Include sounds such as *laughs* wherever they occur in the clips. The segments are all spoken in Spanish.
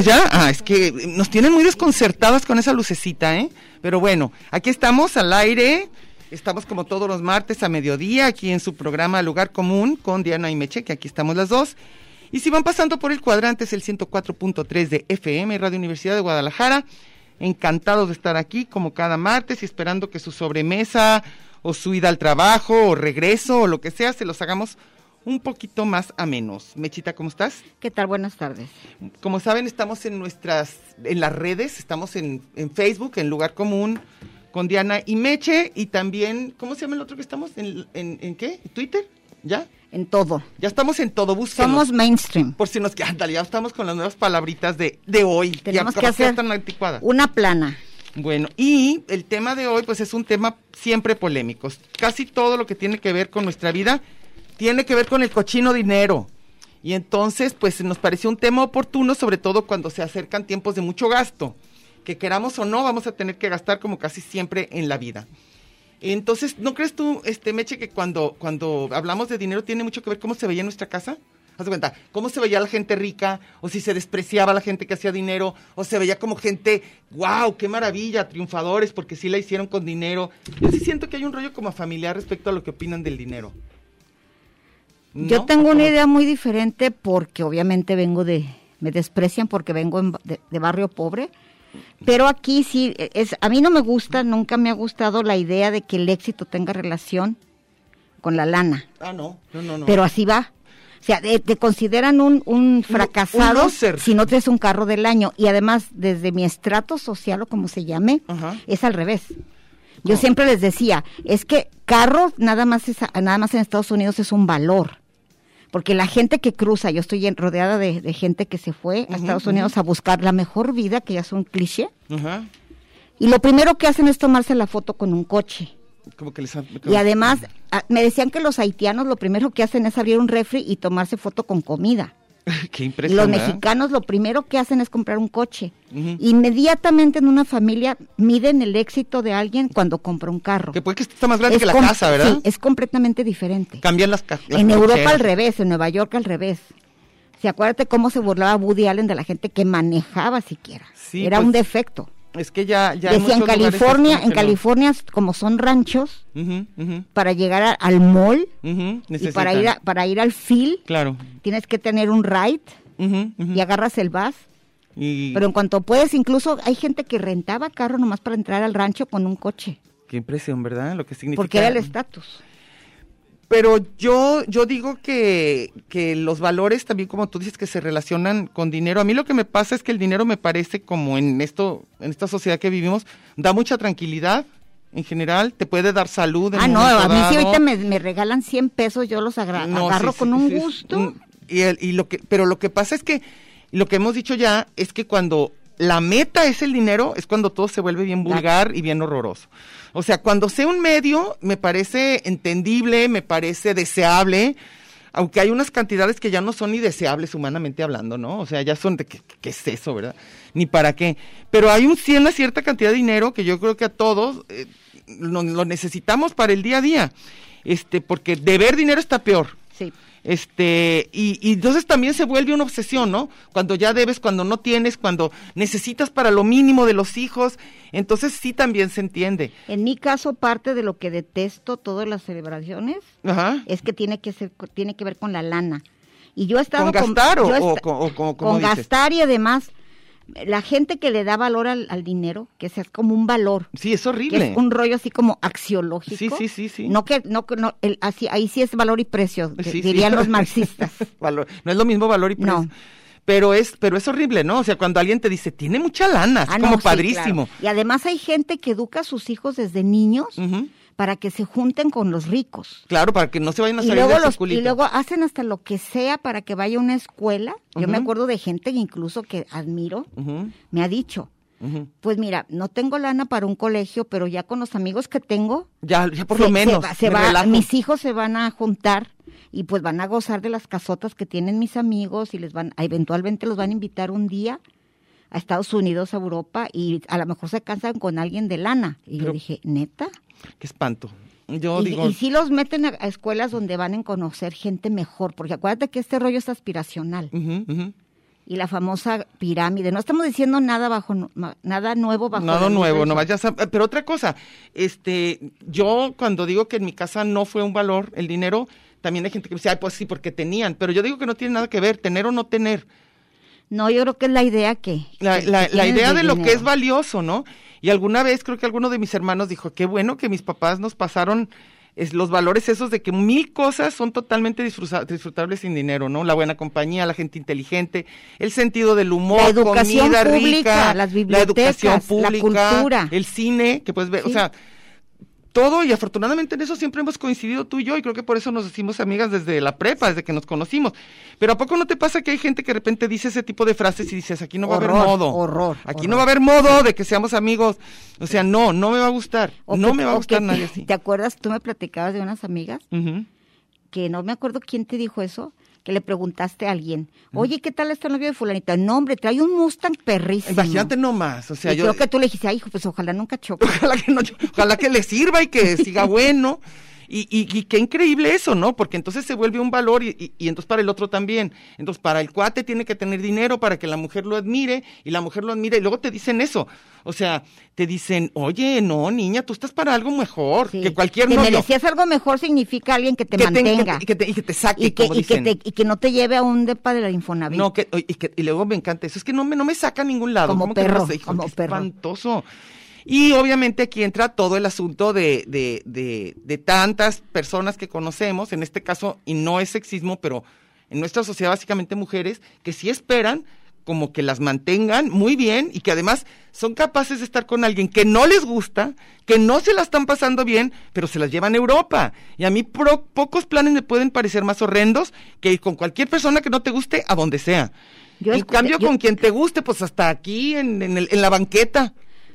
Estamos ya. Ah, es que nos tienen muy desconcertadas con esa lucecita, ¿eh? Pero bueno, aquí estamos al aire. Estamos como todos los martes a mediodía aquí en su programa Lugar Común con Diana y Meche, que aquí estamos las dos. Y si van pasando por el cuadrante es el 104.3 de FM, Radio Universidad de Guadalajara. Encantados de estar aquí como cada martes y esperando que su sobremesa o su ida al trabajo o regreso o lo que sea se los hagamos un poquito más a menos. Mechita, ¿cómo estás? ¿Qué tal? Buenas tardes. Como saben, estamos en nuestras, en las redes, estamos en, en Facebook, en Lugar Común, con Diana y Meche, y también, ¿cómo se llama el otro que estamos? ¿En, en, en qué? ¿Twitter? ¿Ya? En todo. Ya estamos en todo, búsquenos. Somos mainstream. Por si nos *laughs* quedan, ya estamos con las nuevas palabritas de, de hoy. Tenemos ya, que hacer están anticuadas. una plana. Bueno, y el tema de hoy, pues es un tema siempre polémico. Casi todo lo que tiene que ver con nuestra vida tiene que ver con el cochino dinero. Y entonces, pues nos pareció un tema oportuno, sobre todo cuando se acercan tiempos de mucho gasto. Que queramos o no, vamos a tener que gastar como casi siempre en la vida. Entonces, ¿no crees tú, este Meche, que cuando, cuando hablamos de dinero tiene mucho que ver cómo se veía nuestra casa? Haz cuenta, cómo se veía la gente rica, o si se despreciaba la gente que hacía dinero, o se veía como gente, wow, qué maravilla, triunfadores, porque sí la hicieron con dinero. Yo sí siento que hay un rollo como familiar respecto a lo que opinan del dinero. Yo tengo ¿O una idea muy diferente porque obviamente vengo de, me desprecian porque vengo en de, de barrio pobre, pero aquí sí, es, a mí no me gusta, nunca me ha gustado la idea de que el éxito tenga relación con la lana, Ah, no, no, no. no. pero así va. O sea, te consideran un, un fracasado si no traes un carro del año. Y además, desde mi estrato social o como se llame, Ajá. es al revés. Yo siempre les decía, es que carro nada más es, nada más en Estados Unidos es un valor. Porque la gente que cruza, yo estoy rodeada de, de gente que se fue a Estados Unidos a buscar la mejor vida, que ya es un cliché, Ajá. y lo primero que hacen es tomarse la foto con un coche. Como que les ha- Y además, a- me decían que los haitianos lo primero que hacen es abrir un refri y tomarse foto con comida. *laughs* Qué los. ¿verdad? mexicanos lo primero que hacen es comprar un coche. Inmediatamente en una familia miden el éxito de alguien cuando compra un carro. Que puede que está más grande Es que la casa, ¿verdad? Sí, es completamente diferente. Cambian las, las En Europa al revés, en Nueva York al revés. Si acuérdate cómo se burlaba Woody Allen de la gente que manejaba siquiera. Sí, Era pues, un defecto. Es que ya, Decía en California, en. California como son ranchos para llegar a- al mall y para ir a- para ir al field Claro. tienes que tener un ride y agarras el bus. Y- Pero en cuanto puedes, incluso hay gente que rentaba carro nomás para entrar al rancho con un coche, Qué impresión, ¿verdad? Lo que significa. porque era el estatus. Pero yo, yo digo que, que los valores también, como tú dices, que se relacionan con dinero. A mí lo que me pasa es que el dinero me parece como en esto, en esta sociedad que vivimos, da mucha tranquilidad en general, te puede dar salud. en Ah, no, a mí si ahorita me, me regalan 100 pesos, yo los agra- No, agarro sí, con un sí, gusto. y, el- y lo que, pero lo que pasa es que lo que hemos dicho ya es que cuando la meta es el dinero, es cuando todo se vuelve bien vulgar y bien horroroso. O sea, cuando sea un medio, me parece entendible, me parece deseable, aunque hay unas cantidades que ya no son ni deseables humanamente hablando, ¿no? O sea, ya son de, ¿qué, qué es eso, verdad? Ni para qué. Pero hay un, una cierta cantidad de dinero que yo creo que a todos eh, lo, lo necesitamos para el día a día. Este, porque deber dinero está peor. Sí. Este, y, y entonces también se vuelve una obsesión, ¿no? Cuando ya debes, cuando no tienes, cuando necesitas para lo mínimo de los hijos, entonces sí también se entiende. En mi caso, parte de lo que detesto todas las celebraciones Ajá. es que tiene que ser, tiene que ver con la lana. Y yo he estado ¿Con gastar o- yo he o esta- con- o como con dices? gastar y además la gente que le da valor al, al dinero, que sea como un valor, Sí, es que horrible. es un rollo así como axiológico. Sí, sí, sí, sí. No que no, que no el, así ahí sí es valor y precio, que sí. dirían los *laughs* marxistas. Valor- no es lo mismo valor y precio. No. Pero es, pero es horrible, ¿no? O sea, cuando alguien te dice, tiene mucha lana, es Ah, como padrísimo. claro. Y además hay gente que educa a sus hijos desde niños. Para que se junten con los ricos. Claro, para que no se vayan a Y salir luego, los, circulito. y luego hacen hasta lo que sea para que vaya a una escuela. Yo me acuerdo de gente incluso que admiro, me ha dicho, pues mira, no tengo lana para un colegio, pero ya con los amigos que tengo, Ya, ya por se- lo se menos. va- se me va- mis hijos se van a juntar y pues van a gozar de las casotas que tienen mis amigos y les van, eventualmente los van a invitar un día a Estados Unidos, a Europa y a lo mejor se cansan con alguien de lana. Y Pero- yo dije, neta. Qué espanto. Yo y, digo, y sí los meten a, a escuelas donde van a conocer gente mejor, porque acuérdate que este rollo es aspiracional y la famosa pirámide. No estamos diciendo nada bajo nada nuevo bajo Nada nuevo, no vayas a... Pero otra cosa, este, yo cuando digo que en mi casa no fue un valor el dinero, también hay gente que me dice, ay, pues sí, porque tenían, pero yo digo que no tiene nada que ver, tener o no tener. No, yo creo que es la idea que La, que- la- que la tienes idea de lo que es valioso, ¿no? Y alguna vez creo que alguno de mis hermanos dijo, qué bueno que mis papás nos pasaron es, los valores esos de que mil cosas son totalmente disfruta- disfrutables sin dinero, ¿no? La buena compañía, la gente inteligente, el sentido del humor, La educación comida pública, rica, las la educación bibliotecas, la pública, cultura. el cine, que puedes ver, o sea, todo y afortunadamente en eso siempre hemos coincidido tú y yo y creo que por eso nos hicimos amigas desde la prepa, desde que nos conocimos. Pero ¿a poco no te pasa que hay gente que de repente dice ese tipo de frases y dices, aquí no va a haber modo? horror, Aquí horror. no va a haber modo de que seamos amigos. O sea, no, no me va a gustar. O no que- me va a gustar nadie así. ¿Te acuerdas? Tú me platicabas de unas amigas que no me acuerdo quién te dijo eso, que le preguntaste a alguien, oye, ¿qué tal está el novio de fulanita? No, hombre, trae un Mustang perrísimo. Imagínate nomás, o sea, y yo... creo que tú le dijiste, ay, hijo, pues ojalá nunca choque. *laughs* Ojalá que, no, ojalá que le sirva y que siga *laughs* bueno. Y, y, y qué increíble eso, ¿no? Porque entonces se vuelve un valor y, y- entonces para el otro también. Entonces para el cuate tiene que tener dinero para que la mujer lo admire y la mujer lo admire y luego te dicen eso. O sea, te dicen, oye, no, niña, tú estás para algo mejor Sí. que cualquier que novio. merecías algo mejor significa alguien que te que te- mantenga. te- y, que te, y que te saque, y que, como te- y que no te lleve a un depa de la Infonavit. No, que, y, que- y luego me encanta eso, es que no me, no me saca a ningún lado. Como ¿Cómo que no perro, sé? Hijo, como perro. espantoso. Y obviamente aquí entra todo el asunto de, de, de, de tantas personas que conocemos, en este caso, y no es sexismo, pero en nuestra sociedad básicamente mujeres, que sí esperan como que las mantengan muy bien y que además son capaces de estar con alguien que no les gusta, que no se la están pasando bien, pero se las llevan a Europa. Y a mí pro- pocos planes me pueden parecer más horrendos que ir con cualquier persona que no te guste a donde sea. Yo en escuché- cambio, yo- con quien te guste, pues hasta aquí en, en el- en la banqueta.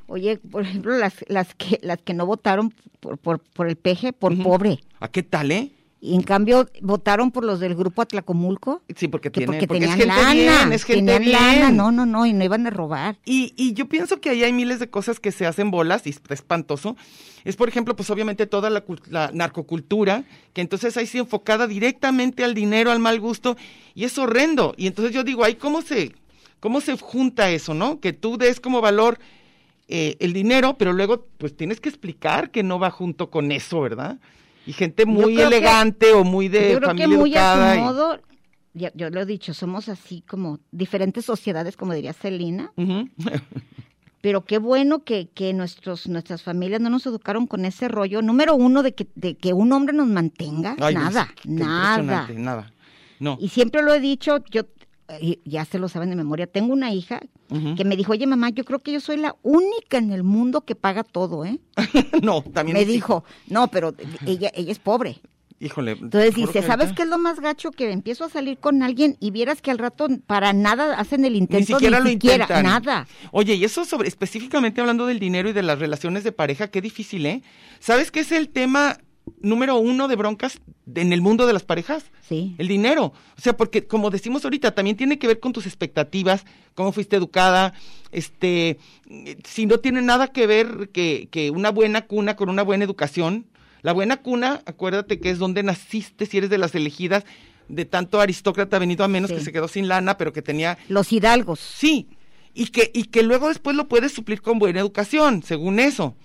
Oye, por ejemplo, las, las, que, las que no votaron por, por, por el peje, por pobre. ¿A qué tal, eh? Y en cambio votaron por los del grupo Atlacomulco. Sí, porque, Que tiene, porque, porque es tenían gente lana. bien, es gente tenían bien. lana, no, no, no, y no iban a robar. Y, y yo pienso que ahí hay miles de cosas que se hacen bolas y está espantoso. Es, por ejemplo, pues obviamente toda la, la narcocultura, que entonces ahí sí enfocada directamente al dinero, al mal gusto, y es horrendo. Y entonces yo digo, ahí cómo se, cómo se junta eso, ¿no? Que tú des como valor eh, el dinero, pero luego pues tienes que explicar que no va junto con eso, ¿verdad? Y gente muy que- elegante o muy de Yo creo que familia muy educada. a y- su modo, ya- yo lo he dicho, somos así como diferentes sociedades, como diría Celina, *laughs* pero qué bueno que, que nuestros, nuestras familias no nos educaron con ese rollo. Número uno, de que, de que un hombre nos mantenga. Ay, nada, nada. Nada. No. Y siempre lo he dicho, yo, ya se lo saben de memoria, tengo una hija que me dijo, oye mamá, yo creo que yo soy la única en el mundo que paga todo, ¿eh? *laughs* no, también me sí. dijo, no, pero ella, ella es pobre. Híjole. Entonces dice, ¿sabes qué es lo más gacho? Que empiezo a salir con alguien y vieras que al rato para nada hacen el Ni intento, siquiera lo siquiera, intentan. nada. Oye, y eso sobre, específicamente hablando del dinero y de las relaciones de pareja, qué difícil, ¿eh? ¿Sabes qué es el tema número uno de broncas en el mundo de las parejas? Sí. El dinero. O sea, porque como decimos ahorita, también tiene que ver con tus expectativas, cómo fuiste educada, este, si no tiene nada que ver que, que una buena cuna con una buena educación. La buena cuna, acuérdate que es donde naciste, si eres de las elegidas, de tanto aristócrata venido a menos Sí. que se quedó sin lana, pero que tenía Los hidalgos. Sí, y que, y que luego después lo puedes suplir con buena educación, según eso.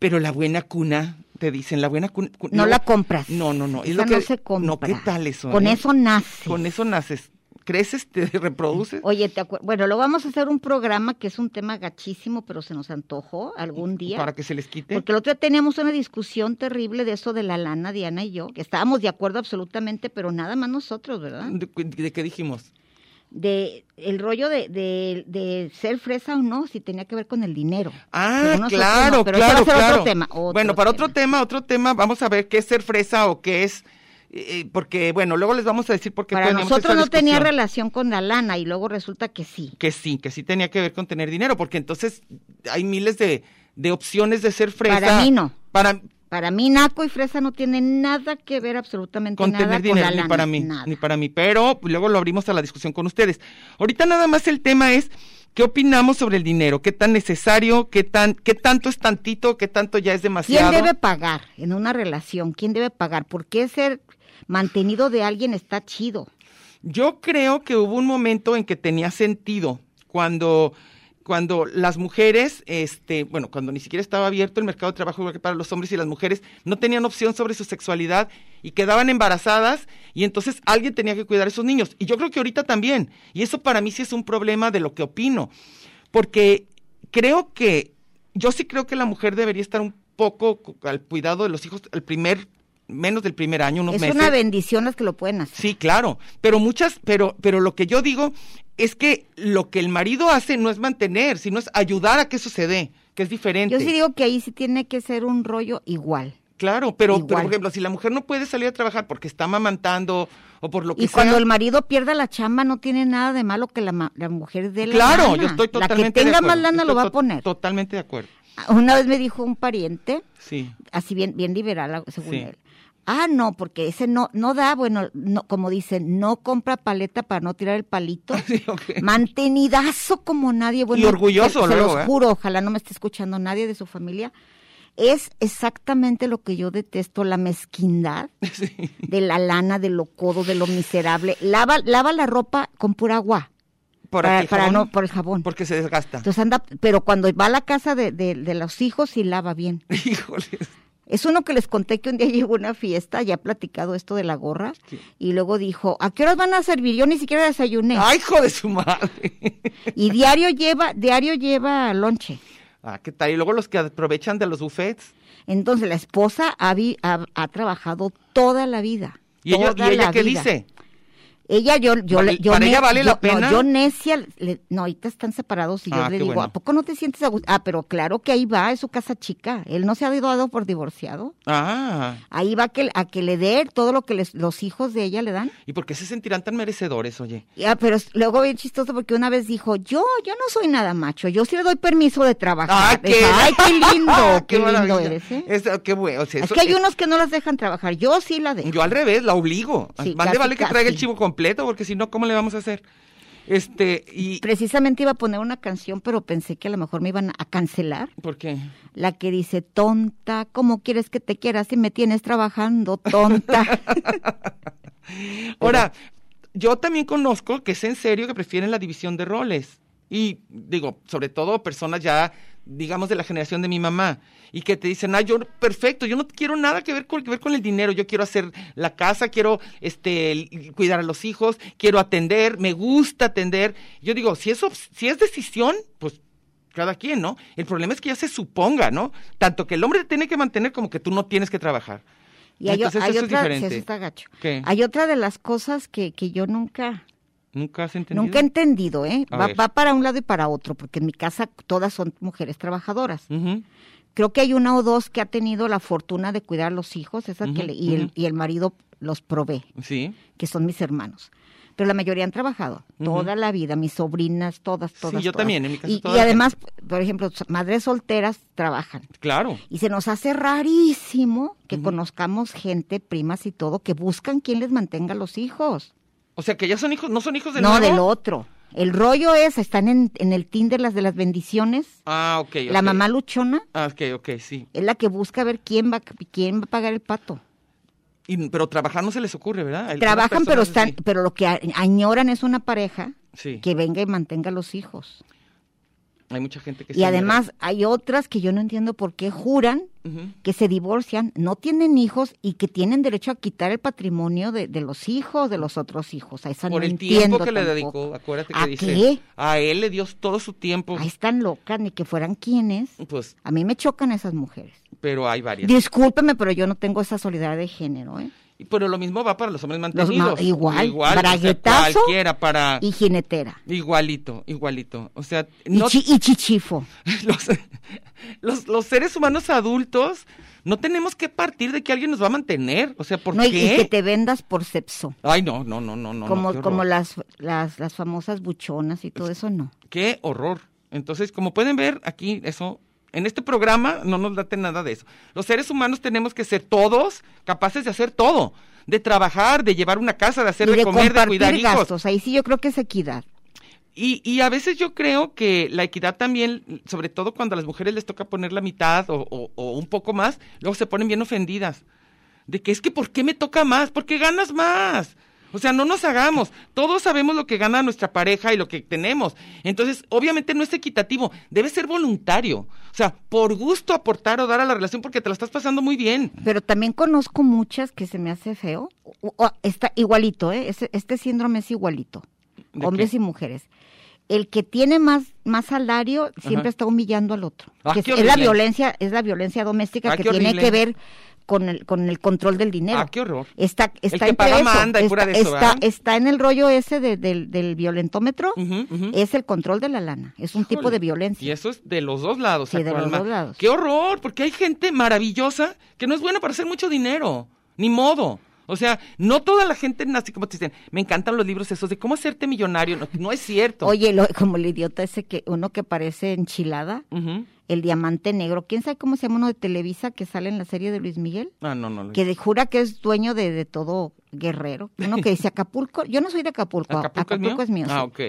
Pero la buena cuna, te dicen, la buena cuna. cu- No la compras. No, no, no. es Esa lo que- no se compra. No, ¿qué tal eso? Con eh? eso nace. Con eso naces. Creces, te *laughs* reproduces. Oye, te bueno, lo vamos a hacer un programa que es un tema gachísimo, pero se nos antojó algún día. Para que se les quite. Porque el otro día teníamos una discusión terrible de eso de la lana, Diana y yo, que estábamos de acuerdo absolutamente, pero nada más nosotros, ¿verdad? ¿De, de qué dijimos? De el rollo de, de, de ser fresa o no, si tenía que ver con el dinero. Ah, no claro, pero claro, claro. otro tema. otro bueno, para otro tema. otro tema, vamos a ver qué es ser fresa o qué es, eh, porque, bueno, luego les vamos a decir por qué Para nosotros no tenía relación con la lana y luego resulta que sí. que sí, que sí tenía que ver con tener dinero, porque entonces hay miles de, de opciones de ser fresa. Para mí no. Para, Para mí, Naco y Fresa no tienen nada que ver absolutamente con nada tener con dinero, la ni para mí, nada. ni para mí. Pero luego lo abrimos a la discusión con ustedes. Ahorita nada más el tema es, ¿qué opinamos sobre el dinero? ¿Qué tan necesario? ¿Qué tan, qué tanto es tantito? ¿Qué tanto ya es ¿Quién demasiado? debe pagar en una relación? ¿Quién debe pagar? ¿Por qué ser mantenido de alguien está chido? Yo creo que hubo un momento en que tenía sentido cuando cuando las mujeres, este, bueno, cuando ni siquiera estaba abierto el mercado de trabajo igual que para los hombres y las mujeres no tenían opción sobre su sexualidad y quedaban embarazadas y entonces alguien tenía que cuidar a esos niños. Y yo creo que ahorita también. Y eso para mí sí es un problema de lo que opino. Porque creo que, yo sí creo que la mujer debería estar un poco al cuidado de los hijos el primer, menos del primer año, unos Es meses. una bendición las que lo pueden hacer. Sí, claro, pero muchas, pero, pero lo que yo digo es que lo que el marido hace no es mantener, sino es ayudar a que eso se dé, que es diferente. Yo sí digo que ahí sí tiene que ser un rollo igual. Claro, pero, por ejemplo, si la mujer no puede salir a trabajar porque está amamantando o por lo que Y cuando sea, el marido pierda la chamba, no tiene nada de malo que la, mujer dé la claro, lana. yo estoy totalmente La que de tenga acuerdo, más lana lo va a poner. Totalmente de acuerdo. Una vez me dijo un pariente, Sí. así bien, bien liberal, según Sí. él. Ah, no, porque ese no, no da, bueno, no, como dicen, no compra paleta para no tirar el palito. *laughs* Sí. Mantenidazo como nadie. Bueno, Y orgulloso se, los ¿eh? juro, ojalá no me esté escuchando nadie de su familia. Es exactamente lo que yo detesto, la mezquindad *laughs* Sí. de la lana, de lo codo, de lo miserable. Lava, lava la ropa con pura agua. Por para, para jabón, no, por el jabón. porque se desgasta. Entonces anda, pero cuando va a la casa de, de, de los hijos sí lava bien. *laughs* Híjole. Es uno que les conté que un día *laughs* llegó a una fiesta, ya he platicado esto de la gorra, Sí. y luego dijo, ¿a qué horas van a servir? Yo ni siquiera desayuné. Ay, hijo de su madre. *laughs* Y diario lleva, diario lleva lonche. Ah, ¿qué tal? Y luego los que aprovechan de los buffets. Entonces la esposa ha, vi- ha, ha trabajado toda la vida. ¿Y ella, y qué vida. dice? Ella, yo, yo, Vale- le- yo, ¿para ella vale yo- la no, pena? yo necia, le- no, ahorita están separados y yo Ah, le digo, bueno. ¿a poco no te sientes a gusto? Ah, pero claro que ahí va, es su casa chica. Él no se ha dado por divorciado. Ah, Ahí va a que, a que le dé todo lo que les- los hijos de ella le dan. ¿y por qué se sentirán tan merecedores, oye? Ya, pero luego bien chistoso porque una vez dijo, yo, yo no soy nada macho, yo sí le doy permiso de trabajar. ¡Ay, qué, Ay, qué *laughs* lindo, qué, lindo eres, ¿eh? Es- qué bueno. o sea, Es eso- que hay unos que no las dejan trabajar, yo sí la dejo. Yo al revés, la obligo. Sí, Más le casi, vale que traiga el chivo completo, porque si no, ¿cómo le vamos a hacer? Este, y... Precisamente iba a poner una canción, pero pensé que a lo mejor me iban a cancelar. ¿Por qué? La que dice, tonta, ¿cómo quieres que te quiera si me tienes trabajando, tonta? *laughs* Ahora, yo también conozco que es en serio que prefieren la división de roles. Y digo, sobre todo personas ya, digamos, de la generación de mi mamá. Y que te dicen, ah, yo, perfecto, yo no quiero nada que ver con, que ver con el dinero. Yo quiero hacer la casa, quiero este, cuidar a los hijos, quiero atender, me gusta atender. Yo digo, si, eso, si es decisión, pues cada quien, ¿no? El problema es que ya se suponga, ¿no? Tanto que el hombre te tiene que mantener como que tú no tienes que trabajar. Y hay, Entonces, hay eso es otra, sí, diferente. eso está gacho. Hay otra de las cosas que, que yo nunca, ¿Nunca has entendido? nunca he entendido, ¿eh? A Va, para un lado y para otro, porque en mi casa todas son mujeres trabajadoras. Creo que hay una o dos que ha tenido la fortuna de cuidar a los hijos, esas que le- y, el, y el marido los provee, Sí. que son mis hermanos. Pero la mayoría han trabajado toda la vida, mis sobrinas, todas, todas. yo todas. también, en mi casa Y, y además, por ejemplo, madres solteras trabajan. Claro. Y se nos hace rarísimo que conozcamos gente, primas y todo, que buscan quien les mantenga los hijos. O sea, que ya son hijos, no son hijos del no, nuevo? del otro. El rollo es, están en, en el Tinder las de las bendiciones. Ah, ok. La ok. mamá luchona Ah, ok, ok, sí. es la que busca ver quién va, quién va a pagar el pato. Y- pero trabajar no se les ocurre, ¿verdad? Trabajan, pero están, pero lo que añoran es una pareja. Sí. que venga y mantenga a los hijos. Hay mucha gente que Y además hay otras que yo no entiendo por qué juran que se divorcian, no tienen hijos y que tienen derecho a quitar el patrimonio de, de los hijos, de los otros hijos. A esa Por no el tiempo que le dedicó, acuérdate ¿A que dice. qué? A él le dio todo su tiempo. Ahí están locas, ni que fueran quienes. Pues, A mí me chocan esas mujeres. pero hay varias. Discúlpeme, pero yo no tengo esa solidaridad de género, ¿eh? Y- Pero lo mismo va para los hombres Los mantenidos. ma- igual, igual o sea, braguetazo cualquiera para. Y jinetera. Igualito, igualito. O sea, Y, no, chi- y chichifo. *laughs* los, los, los seres humanos adultos no tenemos que partir de que alguien nos va a mantener. O sea, ¿por No, y- qué? y que te vendas por sepso. Ay, no, no, no, no, no. como no, como las, las, las famosas buchonas y todo eso, no. Qué horror. Entonces, como pueden ver aquí, eso, en este programa no nos late nada de eso. Los seres humanos tenemos que ser todos capaces de hacer todo. De trabajar, de llevar una casa, de hacer y de, de comer, de cuidar hijos. gastos. Ahí sí yo creo que es equidad. Y, y a veces yo creo que la equidad también, sobre todo cuando a las mujeres les toca poner la mitad o, o- o un poco más, luego se ponen bien ofendidas. De que es que ¿por qué me toca más? ¿Por qué ganas más? O sea, no nos hagamos. Todos sabemos lo que gana nuestra pareja y lo que tenemos. Entonces, obviamente no es equitativo. Debe ser voluntario. O sea, por gusto aportar o dar a la relación porque te la estás pasando muy bien. Pero también conozco muchas que se me hace feo. O- o- está igualito, ¿eh? Este síndrome es igualito. ¿De Hombres qué? y mujeres. El que tiene más, más salario siempre Ajá. está humillando al otro. Ah, Que es, es la violencia, es la violencia doméstica Ah, que tiene horrible. que ver con el, con el control del dinero. Ah, qué horror. Está, está que eso, manda y está, pura de eso, está, está en el rollo ese de- del, del violentómetro, es el control de la lana, es un tipo de violencia. Y eso es de los dos lados. Sí, de los dos lados. Qué horror, porque hay gente maravillosa que no es buena para hacer mucho dinero. Ni modo. O sea, no toda la gente nace como te dicen, me encantan los libros esos de cómo hacerte millonario. No, no es cierto. Oye, lo- como el idiota ese que uno que parece enchilada, Ujú. El diamante negro, ¿quién sabe cómo se llama uno de Televisa que sale en la serie de Luis Miguel? Ah, no, no. Que de- jura que es dueño de, de todo guerrero. Uno que dice Acapulco, yo no soy de Acapulco, ¿Acapulco, Acapulco, es mío? es mío. Ah, ok.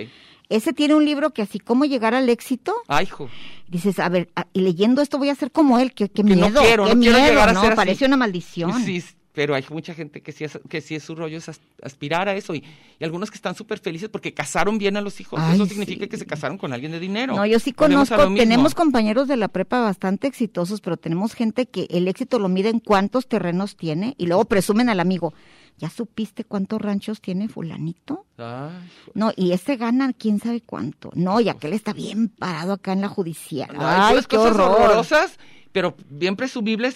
Ese tiene un libro que así, ¿cómo llegar al éxito? Ay, hijo. Dices, a ver, a- y leyendo esto voy a ser como él, qué, qué Que no miedo, quiero, qué no quiero miedo, llegar a no, ser así. parece una maldición. Sí, pero hay mucha gente que sí es, que sí es su rollo es as- aspirar a eso y, y algunos que están súper felices porque casaron bien a los hijos. Ay, eso significa sí. que se casaron con alguien de dinero. No, yo sí conozco, tenemos compañeros de la prepa bastante exitosos, pero tenemos gente que el éxito lo mide en cuántos terrenos tiene y luego presumen al amigo. ¿Ya supiste cuántos ranchos tiene fulanito? Ay. No, y ese gana quién sabe cuánto. No, y aquel está bien parado acá en la judicial. Ay, qué cosas horror. horrorosas, pero bien presumibles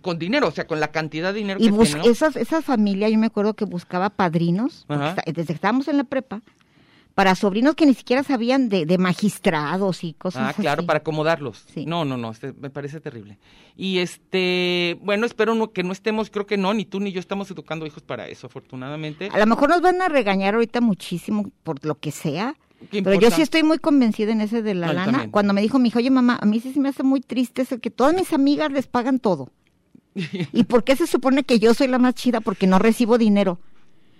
con dinero, o sea, con la cantidad de dinero Y que esas, esa familia, yo me acuerdo que buscaba padrinos, desde que estábamos en la prepa, para sobrinos que ni siquiera sabían de, de magistrados y cosas Ah, así. claro, para acomodarlos. Sí. No, no, no, este, me parece terrible. Y este, bueno, espero no, que no estemos, creo que no, ni tú ni yo estamos educando hijos para eso, afortunadamente. A lo mejor nos van a regañar ahorita muchísimo por lo que sea, ¿Qué pero yo sí estoy muy convencida en ese de la No, lana. Cuando me dijo mi hijo, oye mamá, a mí sí se me hace muy triste eso que todas mis amigas les pagan todo. ¿Y por qué se supone que yo soy la más chida? Porque no recibo dinero.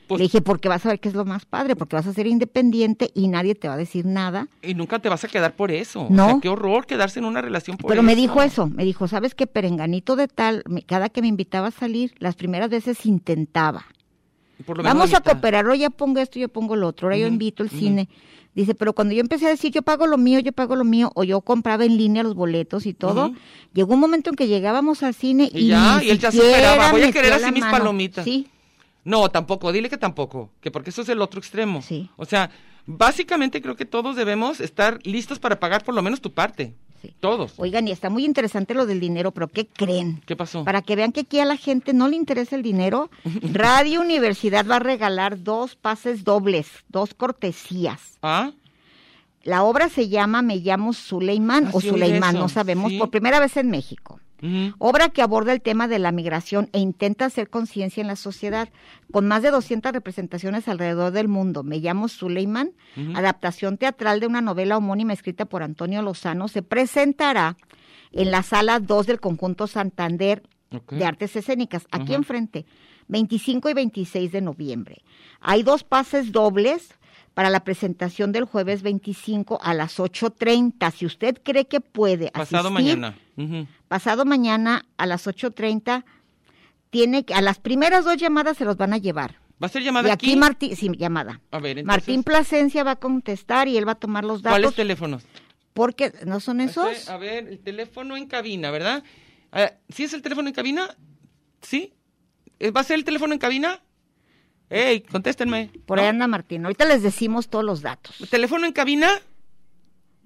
Pues- Le dije, porque vas a ver qué es lo más padre, porque vas a ser independiente y nadie te va a decir nada. Y nunca te vas a quedar por eso. No. O sea, qué horror quedarse en una relación por Pero eso. me dijo eso, me dijo, ¿sabes qué? Perenganito de tal, me- cada que me invitaba a salir, las primeras veces intentaba. Por lo menos Vamos a mitad. cooperar, ahora ya pongo esto, yo pongo lo otro, ahora yo invito el cine. Dice, pero cuando yo empecé a decir, yo pago lo mío, yo pago lo mío, o yo compraba en línea los boletos y todo, llegó un momento en que llegábamos al cine y, Y ya, y él ya esperaba, voy a querer así mis mano. palomitas. Sí, No, tampoco, dile que tampoco, que porque eso es el otro extremo. Sí. O sea, básicamente creo que todos debemos estar listos para pagar por lo menos tu parte. Sí. Todos. Oigan, y está muy interesante lo del dinero, pero ¿qué creen? ¿Qué pasó? Para que vean que aquí a la gente no le interesa el dinero, *laughs* Radio Universidad va a regalar dos pases dobles, dos cortesías. ¿Ah? La obra se llama Me llamo Suleiman Ah, o sí, eso, no sabemos, sí. por primera vez en México. Obra que aborda el tema de la migración e intenta hacer conciencia en la sociedad, con más de 200 representaciones alrededor del mundo. Me llamo Suleiman, adaptación teatral de una novela homónima escrita por Antonio Lozano, se presentará en la sala 2 del conjunto Santander de Artes Escénicas, aquí enfrente, 25 y 26 de noviembre. Hay dos pases dobles para la presentación del jueves 25 a las 8.30. Si usted cree que puede Pasado asistir, mañana. Pasado mañana a las 8.30, tiene que, a las primeras dos llamadas se los van a llevar. ¿Va a ser Y llamada aquí, aquí? Martín, sí, llamada. A ver, entonces, Martín Plasencia va a contestar y él va a tomar los ¿cuáles datos. teléfonos? Porque no son esos. Este, a ver, el teléfono en cabina, ¿verdad? Ah, ¿Sí es el teléfono en cabina? ¿Sí? ¿Eh, ¿Va a ser el teléfono en cabina? ¡Ey, contéstenme! Por ahí ¿No? anda Martín. Ahorita les decimos todos los datos. ¿Teléfono en cabina?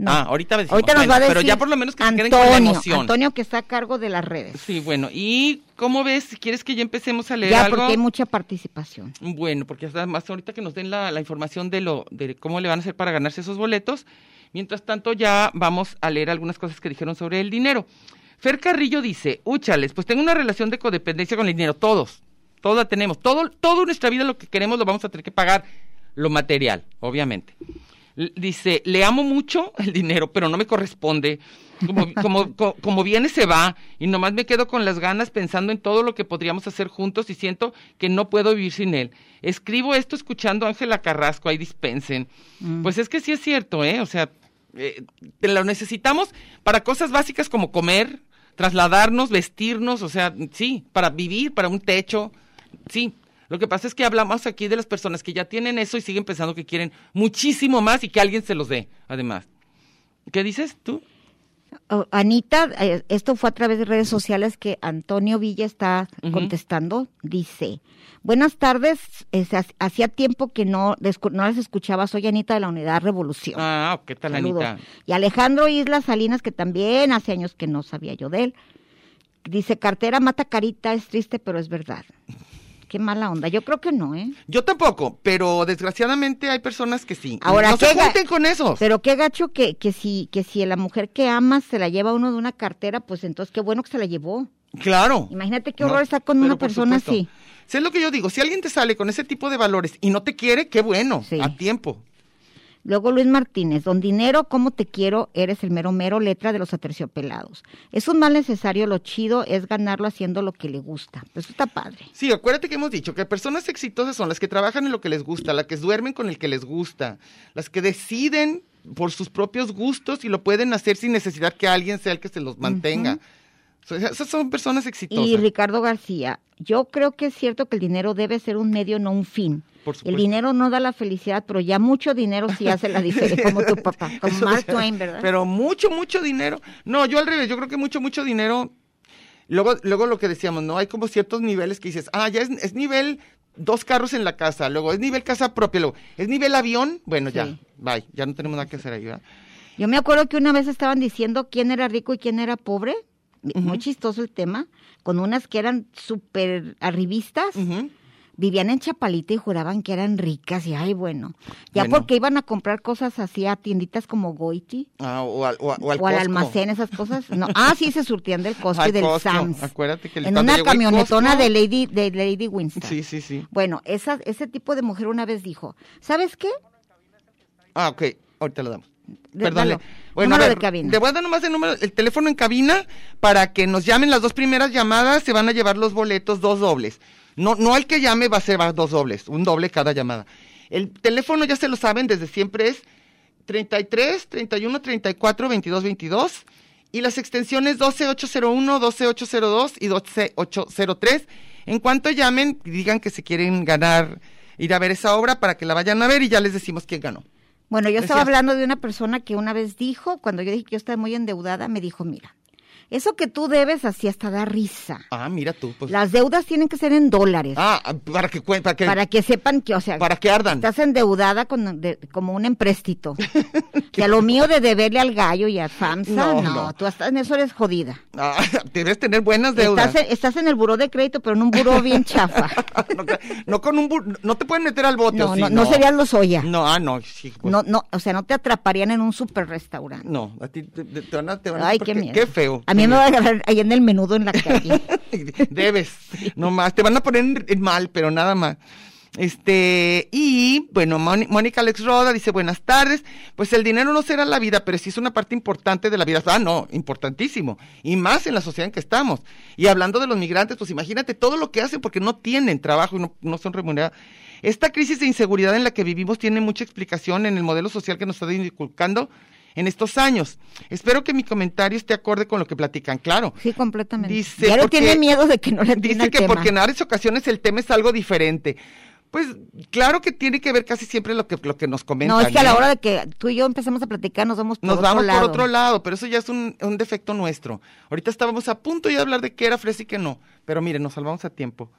No. Ah, ahorita decimos. Ahorita nos Bueno, va a decir Pero ya por lo menos que Antonio, se queden con la emoción. Antonio que está a cargo de las redes. Sí, bueno. ¿Y cómo ves? Quieres que ya empecemos a leer ya, algo. porque hay mucha participación. Bueno, porque hasta más ahorita que nos den la, la información de lo de cómo le van a hacer para ganarse esos boletos. Mientras tanto, ya vamos a leer algunas cosas que dijeron sobre el dinero. Fer Carrillo dice, úchales, pues tengo una relación de codependencia con el dinero, todos, todos la tenemos, todo, toda nuestra vida lo que queremos lo vamos a tener que pagar, lo material, obviamente. Dice, le amo mucho el dinero, pero no me corresponde. Como, como, *laughs* co- como viene se va y nomás me quedo con las ganas pensando en todo lo que podríamos hacer juntos y siento que no puedo vivir sin él. Escribo esto escuchando a Ángela Carrasco, ahí dispensen. Pues es que sí es cierto, ¿eh? O sea, eh, te lo necesitamos para cosas básicas como comer, trasladarnos, vestirnos, o sea, sí, para vivir, para un techo, sí. Lo que pasa es que hablamos aquí de las personas que ya tienen eso y siguen pensando que quieren muchísimo más y que alguien se los dé, además. ¿Qué dices tú? Oh, Anita, eh, esto fue a través de redes sociales que Antonio Villa está contestando. Dice, buenas tardes, es- ha- hacía tiempo que no, no las escuchaba, soy Anita de la Unidad Revolución. Ah, ¿qué tal, Saludos. Anita? Y Alejandro Islas Salinas, que también hace años que no sabía yo de él. Dice, cartera mata carita, es triste, pero es verdad. *laughs* Qué mala onda. Yo creo que no, ¿eh? Yo tampoco, pero desgraciadamente hay personas que sí. Ahora, no se ¿qué ga- junten con esos. Pero qué gacho que, que si, que si la mujer que amas se la lleva uno de una cartera, pues entonces qué bueno que se la llevó. Claro. Imagínate qué No, horror estar con una persona así. Es lo que yo digo, si alguien te sale con ese tipo de valores y no te quiere, qué bueno, Sí. a tiempo. Luego Luis Martínez, don Dinero, ¿cómo te quiero? Eres el mero mero letra de los aterciopelados. Es un mal necesario, lo chido es ganarlo haciendo lo que le gusta. Pues eso está padre. Sí, acuérdate que hemos dicho que personas exitosas son las que trabajan en lo que les gusta, las que duermen con el que les gusta, las que deciden por sus propios gustos y lo pueden hacer sin necesidad que alguien sea el que se los mantenga. Esas son personas exitosas. Y Ricardo García, yo creo que es cierto que el dinero debe ser un medio, no un fin. Por El dinero no da la felicidad, pero ya mucho dinero sí hace la diferencia, como tu *laughs* papá, como Eso, Mark Twain, ¿verdad? Pero mucho, mucho dinero. No, yo al revés, yo creo que mucho, mucho dinero. Luego, luego lo que decíamos, ¿no? Hay como ciertos niveles que dices, ah, ya es, es nivel dos carros en la casa, luego es nivel casa propia, luego es nivel avión, bueno, ya, bye, ya no tenemos nada que hacer ahí, ¿verdad? Yo me acuerdo que una vez estaban diciendo quién era rico y quién era pobre. Muy chistoso el tema. con unas que eran súper arribistas, vivían en Chapalita y juraban que eran ricas y ay, bueno, ya Bueno. porque iban a comprar cosas así a tienditas como Goiti Ah, o, al, o, al o al Costco. almacén, esas cosas. No, ah, sí, se surtían del *laughs* Costco y del Costco. Sam's. Acuérdate que le- en una el camionetona de Lady, de Lady Winston. Sí, sí, sí. Bueno, esa, ese tipo de mujer una vez dijo, ¿sabes qué? Ah, ok. Ahorita lo damos. Perdón. A Número ver, de cabina. le voy a dar nomás el número, el teléfono en cabina para que nos llamen las dos primeras llamadas, se van a llevar los boletos dos dobles. No, no el que llame va a ser dos dobles, un doble cada llamada. El teléfono ya se lo saben desde siempre es 33 31 34 22 22 y las extensiones 12801, 12802 y 12803. En cuanto llamen, digan que se quieren ganar ir a ver esa obra para que la vayan a ver y ya les decimos quién ganó. Bueno, yo estaba Decías- hablando de una persona que una vez dijo, cuando yo dije que yo estaba muy endeudada, me dijo, mira, eso que tú debes así hasta da risa. Ah, mira tú, pues. Las deudas tienen que ser en dólares. Ah, para que para que para que sepan que, o sea, para que ardan. estás endeudada con, de- como un empréstito. *laughs* que a lo mío de deberle al gallo y a FAMSA, No, no, no. tú hasta en eso eres jodida. Ah, *laughs* debes tener buenas deudas. Estás en, estás en el buró de crédito, pero en un buró bien *laughs* chafa. no, no con un bur- no te pueden meter al bote. No, ¿o sí? no, no serías los Oya. No, ah, no, sí, pues, No, no, o sea, no te atraparían en un super restaurante. no, a ti te, te- te van a, te van Ay, porque- qué miedo. Qué feo. A mí qué me va a miedo. agarrar ahí en el menudo en la calle. *laughs* Debes, no más, te van a poner en- mal, pero nada más. Este, y bueno, Mónica Alex Roda dice, buenas tardes, pues el dinero no será la vida, pero sí es una parte importante de la vida. Ah, no, importantísimo. Y más en la sociedad en que estamos. Y hablando de los migrantes, pues imagínate todo lo que hacen porque no tienen trabajo y no, no son remunerados. Esta crisis de inseguridad en la que vivimos tiene mucha explicación en el modelo social que nos está inculcando en estos años. Espero que mi comentario esté acorde con lo que platican, claro. Sí, completamente. Dice, ya porque- tiene miedo de que no le Dice el que tema. porque en varias ocasiones el tema es algo diferente. Pues claro que tiene que ver casi siempre lo que, lo que nos comentan. No, es que a la hora de que tú y yo empecemos a platicar nos vamos por Nos otro vamos lado. por otro lado, pero eso ya es un, un defecto nuestro. Ahorita estábamos a punto de hablar de qué era fresa y qué no. Pero miren, nos salvamos a tiempo.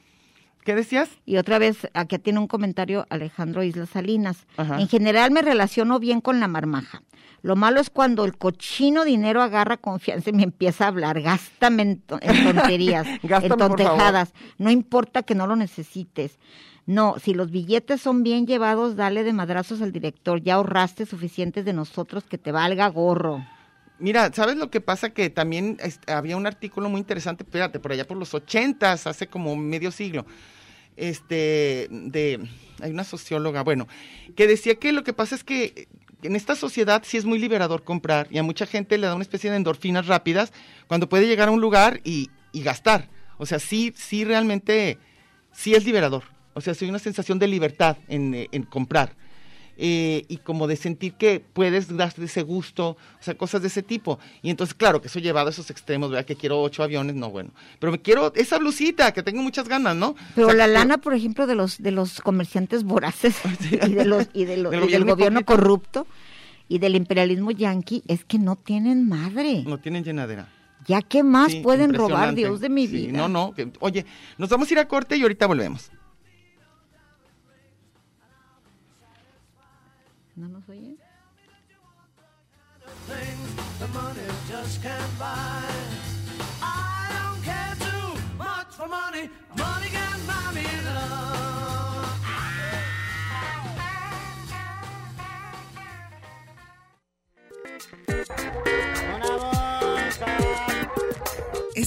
¿Qué decías? Y otra vez, aquí tiene un comentario Alejandro Islas Salinas. Ajá. En general me relaciono bien con la marmaja. Lo malo es cuando el cochino dinero agarra confianza y me empieza a hablar. Gástame en, to- en tonterías, *laughs* en Gástame, por tontejadas. No importa que no lo necesites. No, si los billetes son bien llevados, dale de madrazos al director. Ya ahorraste suficientes de nosotros que te valga gorro. Mira, ¿sabes lo que pasa? Que también había un artículo muy interesante, espérate, por allá por los ochentas, hace como medio siglo, este, de, hay una socióloga, bueno, que decía que lo que pasa es que en esta sociedad sí es muy liberador comprar y a mucha gente le da una especie de endorfinas rápidas cuando puede llegar a un lugar y, gastar. O sea, sí, sí realmente, sí es liberador. O sea, sí hay una sensación de libertad en comprar eh, y como de sentir que puedes darte ese gusto, o sea, cosas de ese tipo. Y entonces, claro, que eso llevado a esos extremos, ¿verdad? Que quiero ocho aviones, no, bueno. Pero me quiero esa blusita, que tengo muchas ganas, ¿no? Pero O sea, la lana, por ejemplo, de los de los comerciantes voraces *laughs* y de los y de los- Del y del gobierno corrupto y del imperialismo yanqui es que no tienen madre. No tienen llenadera. Ya qué más Sí, pueden robar. Dios de mi Sí, vida. no, no. que- oye, nos vamos a ir a corte y ahorita volvemos. ¿No nos. I don't care too much for money. Money can buy me love.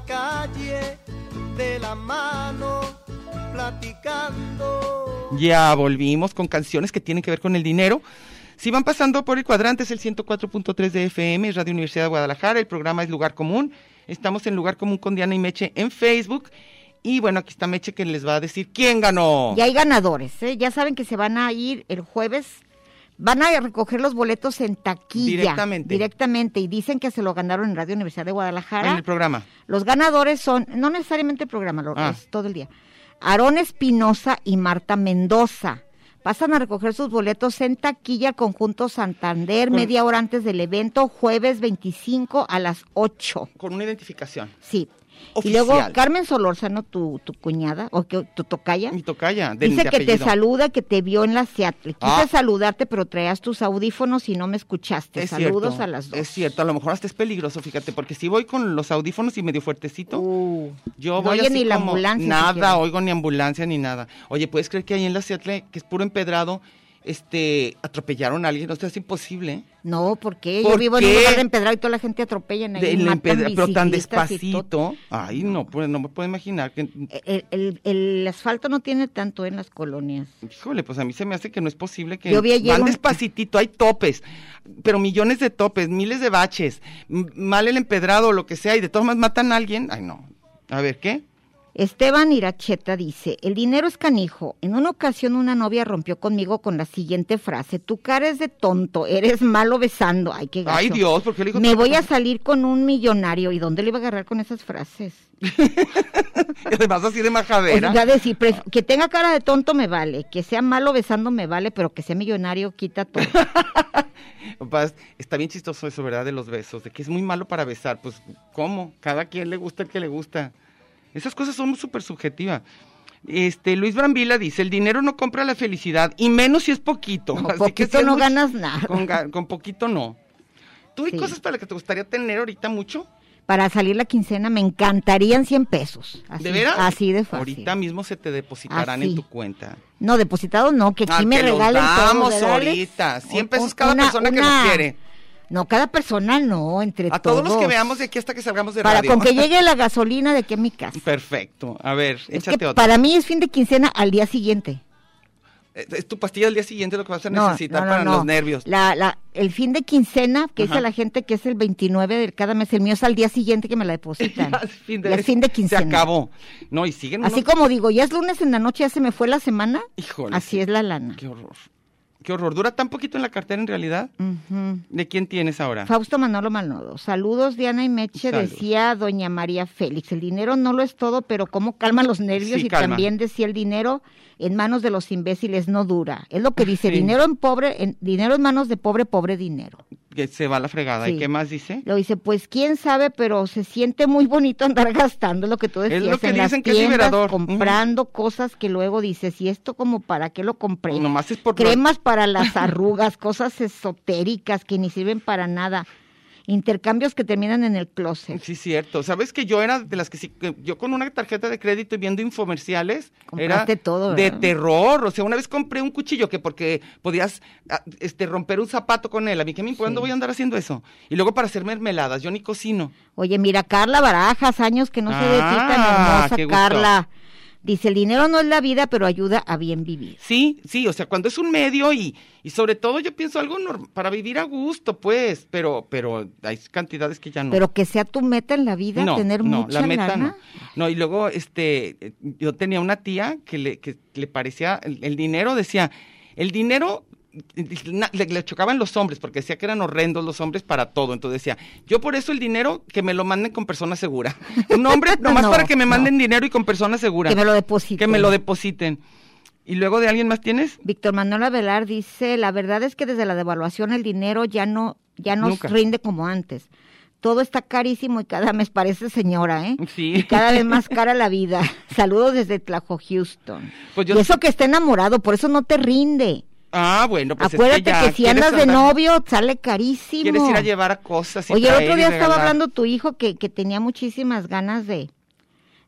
La calle de la mano platicando. Ya volvimos con canciones que tienen que ver con el dinero. Si van pasando por el cuadrante, es el 104.3 de FM, Radio Universidad de Guadalajara, el programa es Lugar Común. Estamos en Lugar Común con Diana y Meche en Facebook. Y bueno, aquí está Meche que les va a decir quién ganó. Y hay ganadores, ¿eh? Ya saben que se van a ir el jueves. Van a recoger los boletos en taquilla. Directamente. Directamente. Y dicen que se lo ganaron en Radio Universidad de Guadalajara. En el programa. Los ganadores son, no necesariamente el programa, lo Ah. es todo el día. Aarón Espinosa y Marta Mendoza. Pasan a recoger sus boletos en taquilla Conjunto Santander, Con- media hora antes del evento, jueves 25 a las 8. Con una identificación. Sí. Oficial. Y luego Carmen Solórzano, tu, tu cuñada, o que, tu tocaya, Mi tocaya. De, dice de que te saluda, que te vio en la Seattle. Quise Ah. saludarte, pero traías tus audífonos y no me escuchaste. Es Saludos cierto, a las dos. Es cierto, a lo mejor hasta es peligroso, fíjate, porque si voy con los audífonos y medio fuertecito, Uh, yo no voy oye así ni la como ambulancia nada, siquiera. oigo ni ambulancia ni nada. Oye, ¿puedes creer que ahí en la Seattle, que es puro empedrado, este, atropellaron a alguien? O sea, es imposible. No, porque ¿Por yo vivo en un lugar de empedrado y toda la gente atropellan ahí. De- en matan empedra- pero tan despacito. Ay, no, pues no me puedo imaginar que... El, el- el asfalto no tiene tanto en las colonias. Híjole, pues a mí se me hace que no es posible que Yo vi van un- despacitito, hay topes, pero millones de topes, miles de baches, mal el empedrado, lo que sea, y de todas maneras matan a alguien. Ay, no. A ver, ¿qué? Esteban Iracheta dice, el dinero es canijo. En una ocasión una novia rompió conmigo con la siguiente frase, tu cara es de tonto, eres malo besando. Ay, qué gacho. Ay, Dios, ¿por qué le dijo Me voy a salir con un millonario. ¿Y dónde le iba a agarrar con esas frases? Y *laughs* además así de O majadera. sea, decir, que tenga cara de tonto me vale, que sea malo besando me vale, pero que sea millonario quita todo. *laughs* Está bien chistoso eso, ¿verdad? De los besos, de que es muy malo para besar. Pues, ¿cómo? Cada quien le gusta el que le gusta. Esas cosas son súper subjetivas. Este, Luis Brambila dice, el dinero no compra la felicidad, y menos si es poquito. Con *laughs* poquito si no mucho- ganas nada. Con, poquito no. ¿Tú hay Sí. cosas para las que te gustaría tener ahorita mucho? Para salir la quincena me encantarían 100 pesos. Así, ¿De veras? Así de fácil. Ahorita mismo se te depositarán Así. en tu cuenta. No, depositado no, que aquí Ah, me que regalen todo, damos ¿verdad, Alex? ahorita. 100 Un- pesos cada una- persona que los quiere. No, cada persona no, entre A todos. todos los que veamos de aquí hasta que salgamos de Para radio. con que *laughs* llegue la gasolina de aquí a mi casa. Perfecto. A ver, Es échate que otra. para mí es fin de quincena al día siguiente. Es es tu pastilla del día siguiente lo que vas a necesitar no, no, para los nervios. La, la, el fin de quincena, que Ajá. dice la gente que es el 29 de cada mes, el mío es al día siguiente que me la depositan. *laughs* Es fin de Se quincena. acabó. No, y siguen Así unos- como digo, ya es lunes en la noche, ya se me fue la semana. Híjole, Así sí. es la lana. Qué horror. Qué horror. ¿Dura tan poquito en la cartera en realidad? ¿De quién tienes ahora? Fausto Manolo Malnodo. Saludos, Diana y Meche, Salud. decía doña María Félix. El dinero no lo es todo, pero cómo calma los nervios Sí, y calma. también decía el dinero en manos de los imbéciles no dura. Es lo que dice, *laughs* Sí. dinero en pobre, en, dinero en manos de pobre, pobre dinero. Que se va la fregada. ¿Y qué más dice? Lo dice, pues quién sabe, pero se siente muy bonito andar *laughs* gastando, es lo que tú decías, lo que en las dicen que es tiendas, liberador. comprando cosas que luego dices, ¿y esto como para qué lo compré? Nomás es por... Cremas para las arrugas, *laughs* cosas esotéricas que ni sirven para nada. Intercambios que terminan en el closet. Sí, cierto. ¿Sabes que yo era de las que sí, que yo con una tarjeta de crédito y viendo infomerciales, era Compraste todo, de terror. O sea, una vez compré un cuchillo que porque podías ah, este, romper un zapato con él. A mí, ¿qué me ¿cuándo Sí. voy a andar haciendo eso? Y luego para hacer mermeladas, yo ni cocino. Oye, mira, Carla Barajas, años que no se Ah, hermosa, qué gusto. Carla. Dice, el dinero no es la vida, pero ayuda a bien vivir. Sí, sí, o sea, cuando es un medio y, y sobre todo yo pienso algo para vivir a gusto, pues, pero, pero hay cantidades que ya no. Pero que sea tu meta en la vida, no, tener no, mucha la meta lana. no. No, y luego, este, eh, yo tenía una tía que le, que le parecía, el, el dinero, decía, el dinero le, le chocaban los hombres porque decía que eran horrendos los hombres para todo. Entonces decía, yo por eso el dinero que me lo manden con persona segura. *laughs* Un hombre nomás No, para que me no. manden dinero y con persona segura. Que me lo depositen. Que me lo depositen. ¿Y luego de alguien más tienes? Víctor Manuel Avelar dice, la verdad es que desde la devaluación el dinero ya no, ya no Nunca. rinde como antes. Todo está carísimo y cada mes parece señora, ¿eh? Sí. Y cada vez más *laughs* cara la vida. Saludos desde Tlajo, Houston. Pues yo y eso que está enamorado, por eso no te rinde. Ah, bueno, pues es Acuérdate que, que, ya si andas de andar- novio, sale carísimo. Quieres ir a llevar cosas y Oye, el otro día estaba hablando tu hijo que, que tenía muchísimas ganas de,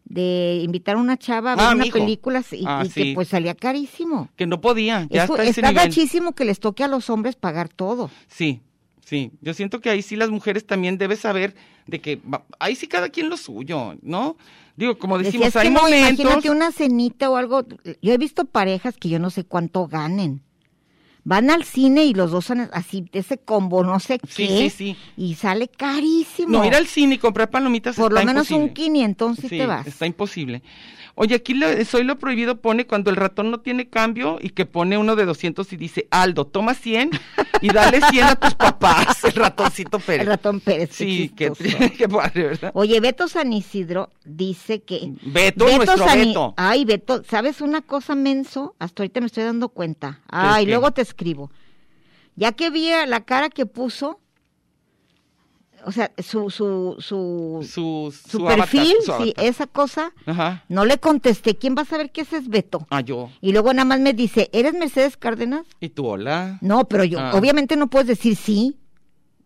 de invitar a una chava a ver Ah, una película y, Ah, y sí. que pues salía carísimo. Que no podía, ya Eso está a ese está nivel. gachísimo que les toque a los hombres pagar todo. Sí, Sí, yo siento que ahí sí las mujeres también deben saber de que ahí sí cada quien lo suyo, ¿no? Digo, como decimos, Decías hay que no, momentos. imagínate una cenita o algo. Yo he visto parejas que yo no sé cuánto ganen. Van al cine y los dos son así, ese combo, no sé Sí, qué. sí, sí. Y sale carísimo. No, ir al cine y comprar palomitas Por está lo menos un imposible. 500 si Sí, te vas. está imposible. Oye, aquí lo- Soy lo prohibido pone cuando el ratón no tiene cambio y que pone uno de 200 y dice, Aldo, toma 100 y dale 100 a tus papás, el ratoncito Pérez. El ratón Pérez. Sí, *laughs* qué, padre, ¿verdad? Oye, Beto San Isidro dice que... Beto, nuestro San Beto. Ay, Beto, ¿sabes una cosa, menso? Hasta ahorita me estoy dando cuenta. Ay, luego te escribo. Ya que vi la cara que puso, o sea, su, su, su, Su, su su perfil, avatar, su sí, esa cosa, Ajá. no le contesté. ¿Quién va a saber qué ese es Beto? Ah, yo. Y luego nada más me dice, ¿eres Mercedes Cárdenas? ¿Y tú, hola? No, pero yo, Ah. obviamente no puedes decir sí.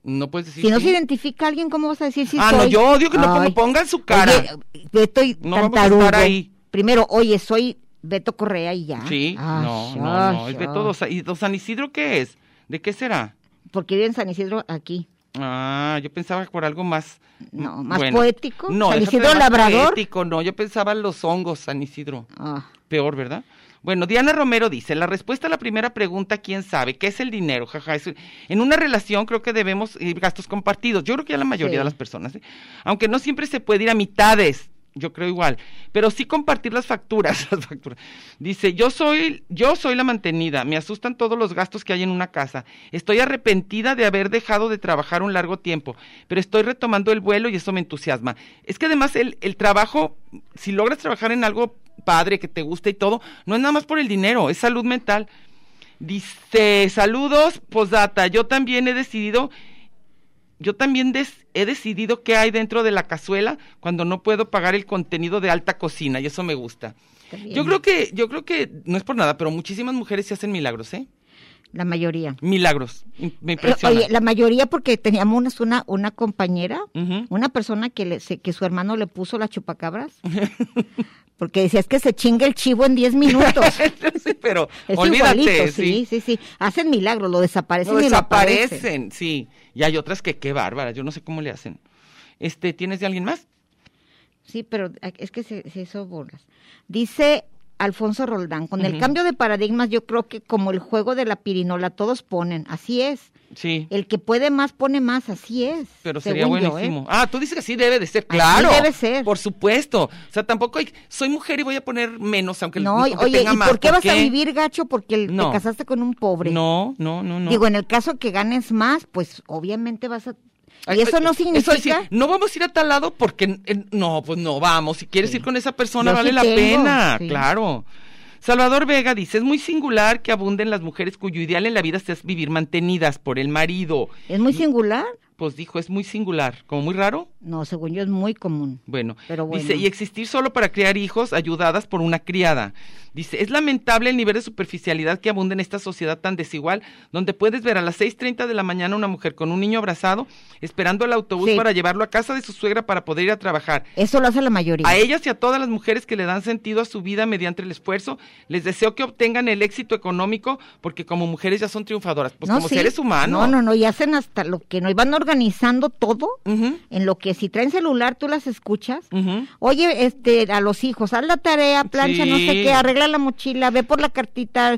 No puedes decir si no se identifica a alguien, ¿cómo vas a decir sí Ah, no, yo odio que no pongan su cara. Oye, Beto y No vamos a estar ahí. Primero, oye, soy Beto Correa y ya. Sí, Ay, no, no, no. Es Beto ay. Dos- ¿Y San Isidro qué es? ¿De qué será? Porque vive en San Isidro aquí. Ah, yo pensaba por algo más. No, mm, más poético. No, San Isidro Labrador. poético, no, yo pensaba en los hongos, San Isidro. Ah, Peor, ¿verdad? Bueno, Diana Romero dice, la respuesta a la primera pregunta, ¿quién sabe? ¿Qué es el dinero? Jaja, es- en una relación creo que debemos ir gastos compartidos. Yo creo que ya la mayoría Sí. de las personas, ¿eh? aunque no siempre se puede ir a mitades, yo creo igual, pero sí compartir las facturas, *laughs* las facturas. Dice, yo soy, yo soy la mantenida, me asustan todos los gastos que hay en una casa. Estoy arrepentida de haber dejado de trabajar un largo tiempo, pero estoy retomando el vuelo y eso me entusiasma. Es que además el, el trabajo, si logras trabajar en algo padre, que te guste y todo, no es nada más por el dinero, es salud mental. Dice, saludos, posdata, yo también he decidido, yo también des- he decidido qué hay dentro de la cazuela cuando no puedo pagar el contenido de alta cocina y eso me gusta. Yo creo que, yo creo que, no es por nada, pero muchísimas mujeres se hacen milagros, ¿eh? La mayoría. Milagros, me impresiona. Oye, la mayoría porque teníamos una, una compañera, una persona que, le, se- que su hermano le puso la chupacabras. *laughs* porque decía, es que se chinga el chivo en 10 minutos. *laughs* sí, pero *laughs* Es olvídate, igualito, sí. sí, sí, sí. Hacen milagros, lo desaparecen y lo aparecen. desaparecen, sí. Y hay otras que qué bárbaras, yo no sé cómo le hacen. Este, ¿tienes de alguien más? Sí, pero es que se, se hizo bolas. Dice Alfonso Roldán, con el cambio de paradigmas yo creo que como el juego de la pirinola todos ponen, así es. Sí. El que puede más pone más, así es. Pero sería yo, ¿eh? buenísimo. Ah, tú dices que sí debe de ser, Así claro. debe ser. Por supuesto. O sea, tampoco hay, soy mujer y voy a poner menos, aunque, No, aunque oye, tenga ¿y más. por qué vas a vivir gacho? Porque el- No. te casaste con un pobre. No, no, no, no. Digo, en el caso que ganes más, pues obviamente vas a... Y eso no eso significa... decir, no vamos a ir a tal lado porque no, pues no vamos. Si quieres Sí. ir con esa persona, Yo vale sí la tengo, pena, sí. claro. Salvador Vega dice, es muy singular que abunden las mujeres cuyo ideal en la vida es vivir mantenidas por el marido. ¿Es muy singular? Pues dijo, es muy singular, como muy raro. No, según yo es muy común. Bueno, Pero bueno. dice, y existir solo para criar hijos ayudadas por una criada. Dice, es lamentable el nivel de superficialidad que abunda en esta sociedad tan desigual, donde puedes ver a las 6.30 de la mañana una mujer con un niño abrazado, esperando el autobús Sí. para llevarlo a casa de su suegra para poder ir a trabajar. Eso lo hace la mayoría. A ellas y a todas las mujeres que le dan sentido a su vida mediante el esfuerzo, les deseo que obtengan el éxito económico, porque como mujeres ya son triunfadoras, pues No, como sí. seres humanos. No, no, no, y hacen hasta lo que no, y van organizando todo, en lo que si traen celular tú las escuchas. Oye, este, a los hijos, haz la tarea, plancha, no sé qué, arregla la mochila, ve por la cartita,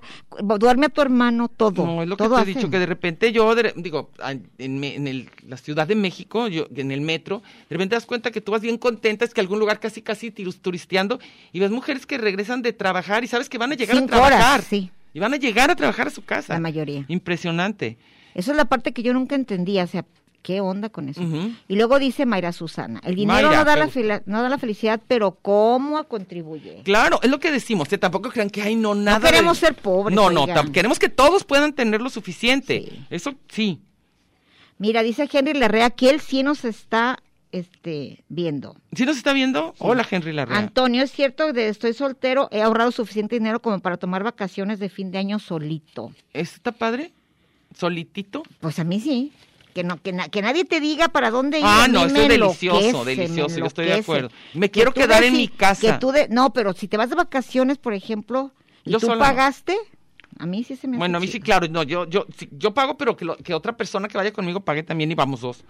duerme a tu hermano, todo. No, es lo que te he hacen. dicho, que de repente yo, de digo, en, en el- la Ciudad de México, yo, en el metro, de repente das cuenta que tú vas bien contenta, es que algún lugar casi, casi turisteando, y ves mujeres que regresan de trabajar y sabes que van a llegar Cinco a trabajar. horas, sí. Y van a llegar a trabajar a su casa. La mayoría. Impresionante. Eso es la parte que yo nunca entendía, o sea, ¿qué onda con eso? Y luego dice Mayra Susana, el dinero Mayra, no, da la no da la felicidad, pero ¿cómo contribuye? Claro, es lo que decimos, que tampoco crean que hay no nada. de- queremos ser pobres, No, no, queremos que todos puedan tener lo suficiente. Sí. Eso sí. Mira, dice Henry Larrea que él sí nos está este, viendo. ¿Sí nos está viendo? Hola, Henry Larrea. Antonio, es cierto, de estoy soltero, he ahorrado suficiente dinero como para tomar vacaciones de fin de año solito. ¿Está padre? ¿Solitito? Pues a mí sí. Que no que, na- que nadie te diga para dónde ir. Ah, no, eso es delicioso, delicioso, yo estoy de acuerdo. Me quiero quedar en mi casa. Que tú de, no, pero si te vas de vacaciones, por ejemplo, y Yo tú sola pagaste, A mí sí se me Bueno, a mí sí, claro, no, yo, yo, sí, yo pago, pero que, lo- que otra persona que vaya conmigo pague también y vamos dos.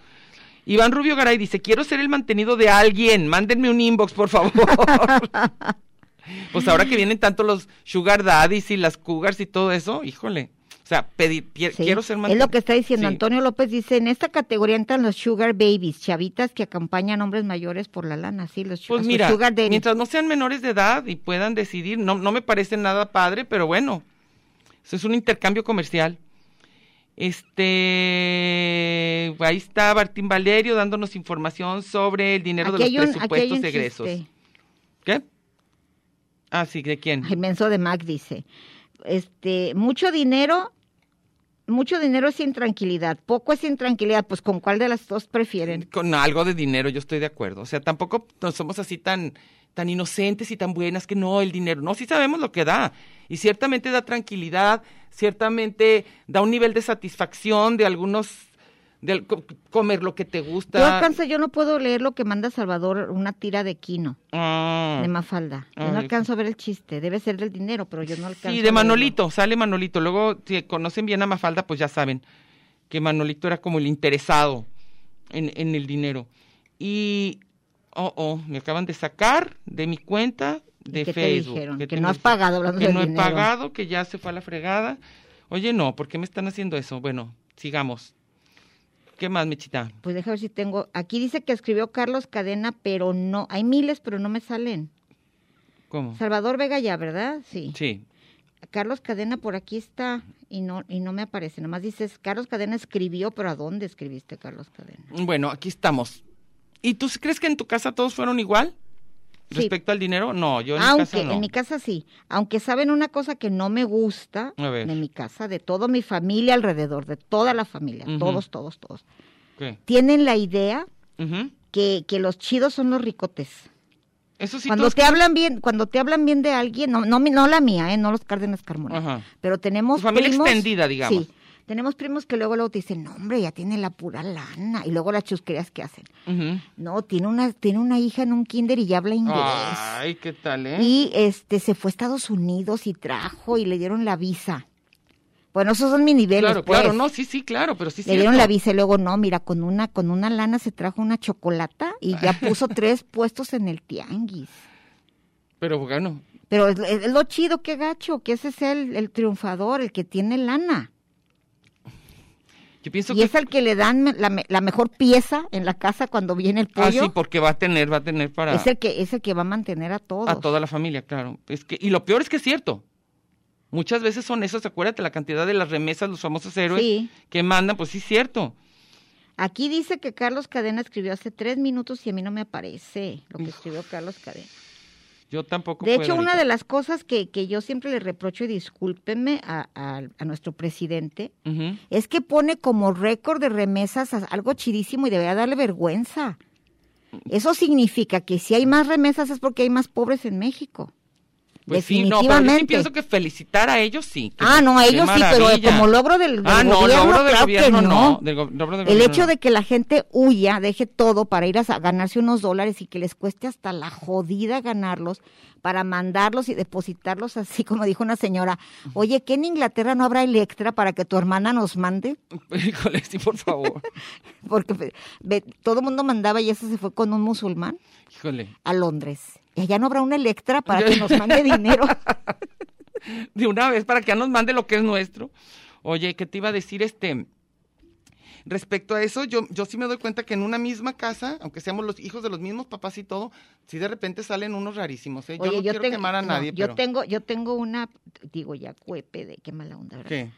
Iván Rubio Garay dice, quiero ser el mantenido de alguien, mándenme un inbox, por favor. *laughs* pues ahora que vienen tanto los sugar daddies y las cougars y todo eso, híjole. O sea, pedir, Sí, quiero ser Es mantenido. lo que está diciendo Sí. Antonio López. Dice, en esta categoría entran los sugar babies, chavitas que acompañan hombres mayores por la lana. Sí, los, Pues mira, sugar daddy. mientras no sean menores de edad y puedan decidir, no, no me parece nada padre, pero bueno, eso es un intercambio comercial. Este, ahí está Martín Valerio dándonos información sobre el dinero Aquí de los un, presupuestos un egresos. chiste. ¿Qué? Ah, sí, ¿de quién? El menso de Mac dice, este, mucho dinero, mucho dinero es intranquilidad, poco es intranquilidad, pues ¿con cuál de las dos prefieren? Con algo de dinero, yo estoy de acuerdo. O sea, tampoco no somos así tan, tan inocentes y tan buenas que no, el dinero. No, sí sabemos lo que da. Y ciertamente da tranquilidad, ciertamente da un nivel de satisfacción de algunos, de al- co- comer lo que te Yo gusta. alcanzo, yo no puedo leer lo que manda Salvador, una tira de quino, Ah. de Mafalda. Yo Ah, no alcanzo a ver el chiste, debe ser del dinero, pero yo no alcanzo. Sí, de. Manolito, sale Manolito. Luego, si conocen bien a Mafalda, pues ya saben que Manolito era como el interesado en, en el dinero. Y, oh, oh, me acaban de sacar de mi cuenta de qué te Facebook. dijeron? Que no has pagado, hablando Que del no he pagado, que ya se fue a la fregada. Oye, no, ¿por qué me están haciendo eso? Bueno, sigamos. ¿Qué más, Mechita? Pues déjame ver si tengo. Aquí dice que escribió Carlos Cadena, pero no. Hay miles, pero no me salen. ¿Cómo? Salvador Vega ya, ¿verdad? Sí. Sí. Carlos Cadena por aquí está y no y no me aparece. Nomás dices, Carlos Cadena escribió, pero ¿a dónde escribiste Carlos Cadena? Bueno, aquí estamos. ¿Y tú crees que en tu casa todos fueron igual? Sí. Respecto al dinero, no, yo en mi Aunque casa no. en mi casa sí. Aunque saben una cosa que no me gusta de mi casa, de toda mi familia alrededor, de toda la familia, todos, todos, todos. ¿Qué? Tienen la idea que, que los chidos son los ricotes. Eso sí, cuando te hablan bien, cuando te hablan bien de alguien, no, no, mi- no la mía, eh, no los Cárdenas Carmona, Ajá. pero tenemos Tu familia primos- extendida, digamos. Sí, tenemos primos que luego luego te dicen, no hombre, ya tiene la pura lana, y luego las chusquerías que hacen. Ujú. No, tiene una, tiene una hija en un kinder y ya habla inglés. Ay, ¿qué tal, eh? Y este se fue a Estados Unidos y trajo y le dieron la visa. Bueno, esos son mis niveles. claro, pues. claro, no, sí, sí, claro, pero sí Le dieron cierto. la visa y luego no, mira, con una, con una lana se trajo una chocolata y ya *laughs* puso tres puestos en el tianguis. Pero bueno, Pero es, es lo chido, qué gacho, que ese sea el, el triunfador, el que tiene lana. Yo pienso Y que es el que le dan la, la mejor pieza en la casa cuando viene el ah, pollo. sí, porque va a tener, va a tener para es el que es el que va a mantener a todos. a toda la familia, claro. Es que y lo peor es que es cierto. Muchas veces son esos, acuérdate la cantidad de las remesas, los famosos héroes Sí. que mandan, pues sí es cierto. Aquí dice que Carlos Cadena escribió hace tres minutos y a mí no me aparece lo que escribió Carlos Cadena. Yo tampoco De hecho, una de las cosas que, que yo siempre le reprocho, y discúlpenme a, a- a nuestro presidente, es que pone como récord de remesas algo chidísimo y debería darle vergüenza. Eso significa que si hay más remesas es porque hay más pobres en México. Pues sí, no, pero yo sí pienso que felicitar a ellos sí. que- Ah, no, a ellos sí, pero como logro del, del Ah, no, gobierno, logro del claro que gobierno no. no. del go- logro del El gobierno hecho no. de que la gente huya, deje todo para ir a ganarse unos dólares y que les cueste hasta la jodida ganarlos para mandarlos y depositarlos así, como dijo una señora, oye, ¿que en Inglaterra no habrá Electra para que tu hermana nos mande? *laughs* Híjole, sí, por favor. *laughs* Porque ve- todo el mundo mandaba y ese se fue con un musulmán Híjole. a Londres. Y allá no habrá una Electra *laughs* para que nos mande dinero. *laughs* de una vez para que ya nos mande lo que es nuestro. Oye, ¿qué te iba a decir este? Respecto a eso, yo, yo sí me doy cuenta que en una misma casa, aunque seamos los hijos de los mismos papás y todo, sí de repente salen unos rarísimos, ¿eh? Yo Oye, no quiero tengo- quemar a no, nadie, yo pero... tengo, yo tengo una, digo ya cuepe de qué mala onda, ¿verdad? ¿Qué?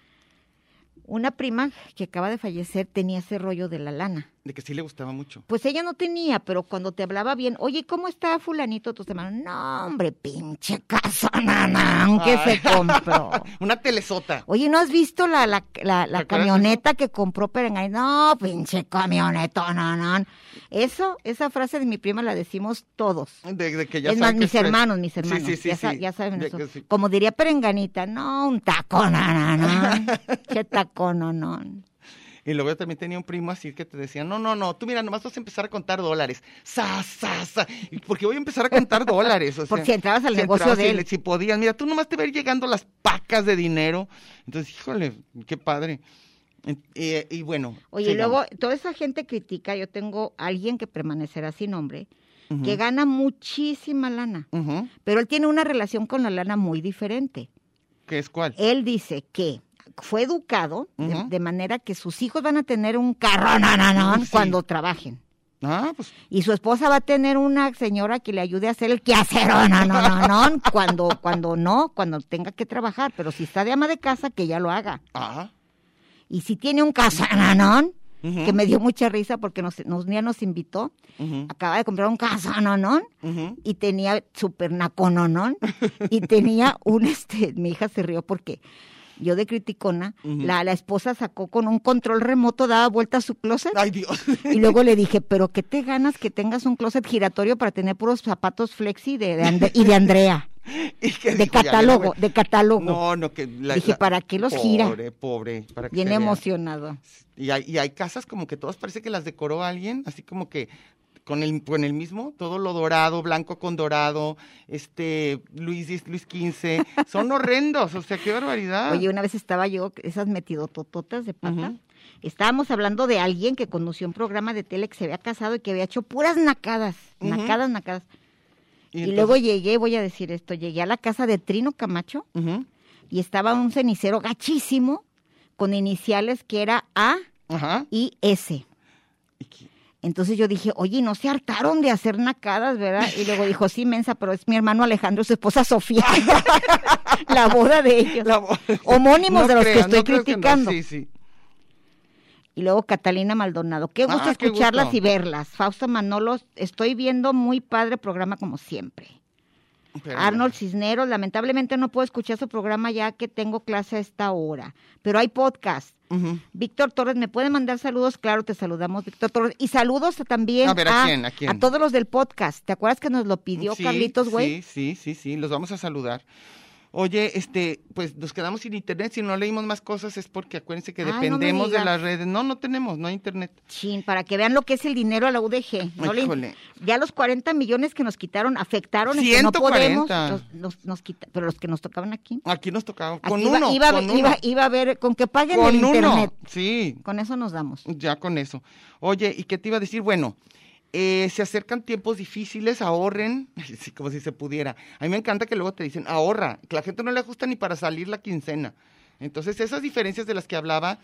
Una prima que acaba de fallecer tenía ese rollo de la lana. De que sí le gustaba mucho. Pues ella no tenía, pero cuando te hablaba bien, oye, ¿cómo está fulanito tu semana? No, hombre, pinche casa, *laughs* nanán, que se compró. *laughs* Una telesota. Oye, ¿no has visto la, la, la, la ¿Te acuerdas de camioneta que compró Perengay? No, pinche camioneta, nanán. Eso, esa frase de mi prima la decimos todos. De, de que ya es más, saben que mis es- hermanos, mis hermanos. sí, sí, ya, sa- sí. ya saben De eso. Como diría Perenganita, no, un taco, nanán. Qué taco, no, *laughs* no. Y luego yo también tenía un primo así que te decía, no, no, no, tú mira, nomás vas a empezar a contar dólares. Sa, sa, sa. ¿Y ¿Por qué voy a empezar a contar dólares? O *laughs* sea, si entrabas al negocio entrabas de él. le- Si podías, mira, tú nomás te ver llegando las pacas de dinero. Entonces, híjole, qué padre. Eh, y bueno. Oye, y luego toda esa gente critica, yo tengo a alguien que permanecerá sin nombre, que gana muchísima lana, pero él tiene una relación con la lana muy diferente. ¿Qué es cuál? Él dice que fue educado de- manera que sus hijos van a tener un carro sí. cuando trabajen. Ah, pues Y su esposa va a tener una señora que le ayude a hacer el quehacer no, no, no, no, *laughs* cuando, cuando no, cuando tenga que trabajar. Pero si está de ama de casa, que ya lo haga. ah. Y si tiene un casononón, Ujú. que me dio mucha risa porque nos, nos, un día nos invitó, acaba de comprar un casononón ujú. y tenía super nacononón y tenía un, este, mi hija se rió porque yo de criticona, la, la esposa sacó con un control remoto, daba vuelta a su closet. Ay, Dios. Y luego le dije, pero ¿qué te ganas que tengas un closet giratorio para tener puros zapatos flexi de, de y de Andrea? *laughs* ¿Y De dijo? Catálogo, de catálogo. No, no, que la- Dije, ¿para qué los gira? Pobre, pobre. Para que Bien emocionado. Y hay, y hay casas como que todas parece que las decoró alguien, así como que con el, con el mismo, todo lo dorado, blanco con dorado, este, Luis, Luis XV, *laughs* son horrendos, o sea, qué barbaridad. Oye, una vez estaba yo, esas metidotototas de pata, estábamos hablando de alguien que conoció un programa de tele que se había casado y que había hecho puras nacadas, Ujú. nacadas, nacadas. Y, entonces- luego llegué, voy a decir esto, llegué a la casa de Trino Camacho y estaba un cenicero gachísimo con iniciales que era A y S. ¿Y? Entonces yo dije, oye, no se hartaron de hacer nacadas, ¿verdad? Y luego dijo, sí, mensa, pero es mi hermano Alejandro y su esposa Sofía. *laughs* la boda de ellos. Homónimos de los que estoy creas que no, criticando. Sí, sí. Y luego Catalina Maldonado. Qué gusto Ah, qué escucharlas gusto. y verlas. Fausto Manolo, estoy viendo muy padre programa como siempre. Pero Arnold Cisneros, lamentablemente no puedo escuchar su programa ya que tengo clase a esta hora, pero hay podcast. Víctor Torres, ¿me puede mandar saludos? Claro, te saludamos, Víctor Torres. Y saludos también A ver, ¿a quién? ¿A quién? todos los del podcast. ¿Te acuerdas que nos lo pidió Sí, Carlitos, güey? Sí, sí, sí, sí, los vamos a saludar. Oye, este, pues nos quedamos sin internet, si no leímos más cosas es porque acuérdense que Ay, no me dependemos de las redes. No, no tenemos, no hay internet. Chin, para que vean lo que es el dinero a la UDG. No le- Híjole. ya los 40 millones que nos quitaron afectaron en que no 140. podemos. Nos, nos- nos quita- pero los que nos tocaban aquí. Aquí nos tocaba Aquí con iba, uno, iba, con uno. iba- iba a ver, con que paguen con el uno. internet. Sí, Con eso nos damos. ya con eso. Oye, ¿y qué te iba a decir? Bueno, eh, se acercan tiempos difíciles, ahorren, *laughs* como si se pudiera. A mí me encanta que luego te dicen, ahorra, que la gente no le ajusta ni para salir la quincena. Entonces, esas diferencias de las que hablaba,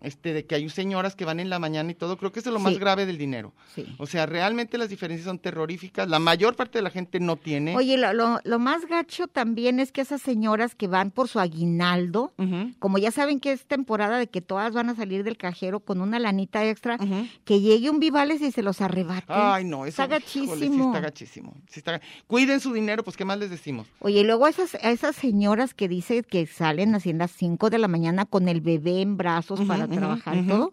este, de que hay señoras que van en la mañana y todo, creo que eso es lo más grave del dinero. Sí. O sea, realmente las diferencias son terroríficas. La mayor parte de la gente no tiene. Oye, lo, lo, lo más gacho también es que esas señoras que van por su aguinaldo, como ya saben que es temporada de que todas van a salir del cajero con una lanita extra, que llegue un Vivales y se los arrebate. Ay, no, eso Está híjole, sí gachísimo. está gachísimo. está Cuiden su dinero, pues, ¿qué más les decimos? Oye, y luego a esas, a esas señoras que dicen que salen así en las 5 de la mañana con el bebé en brazos para Ujú, ujú, trabajar todo,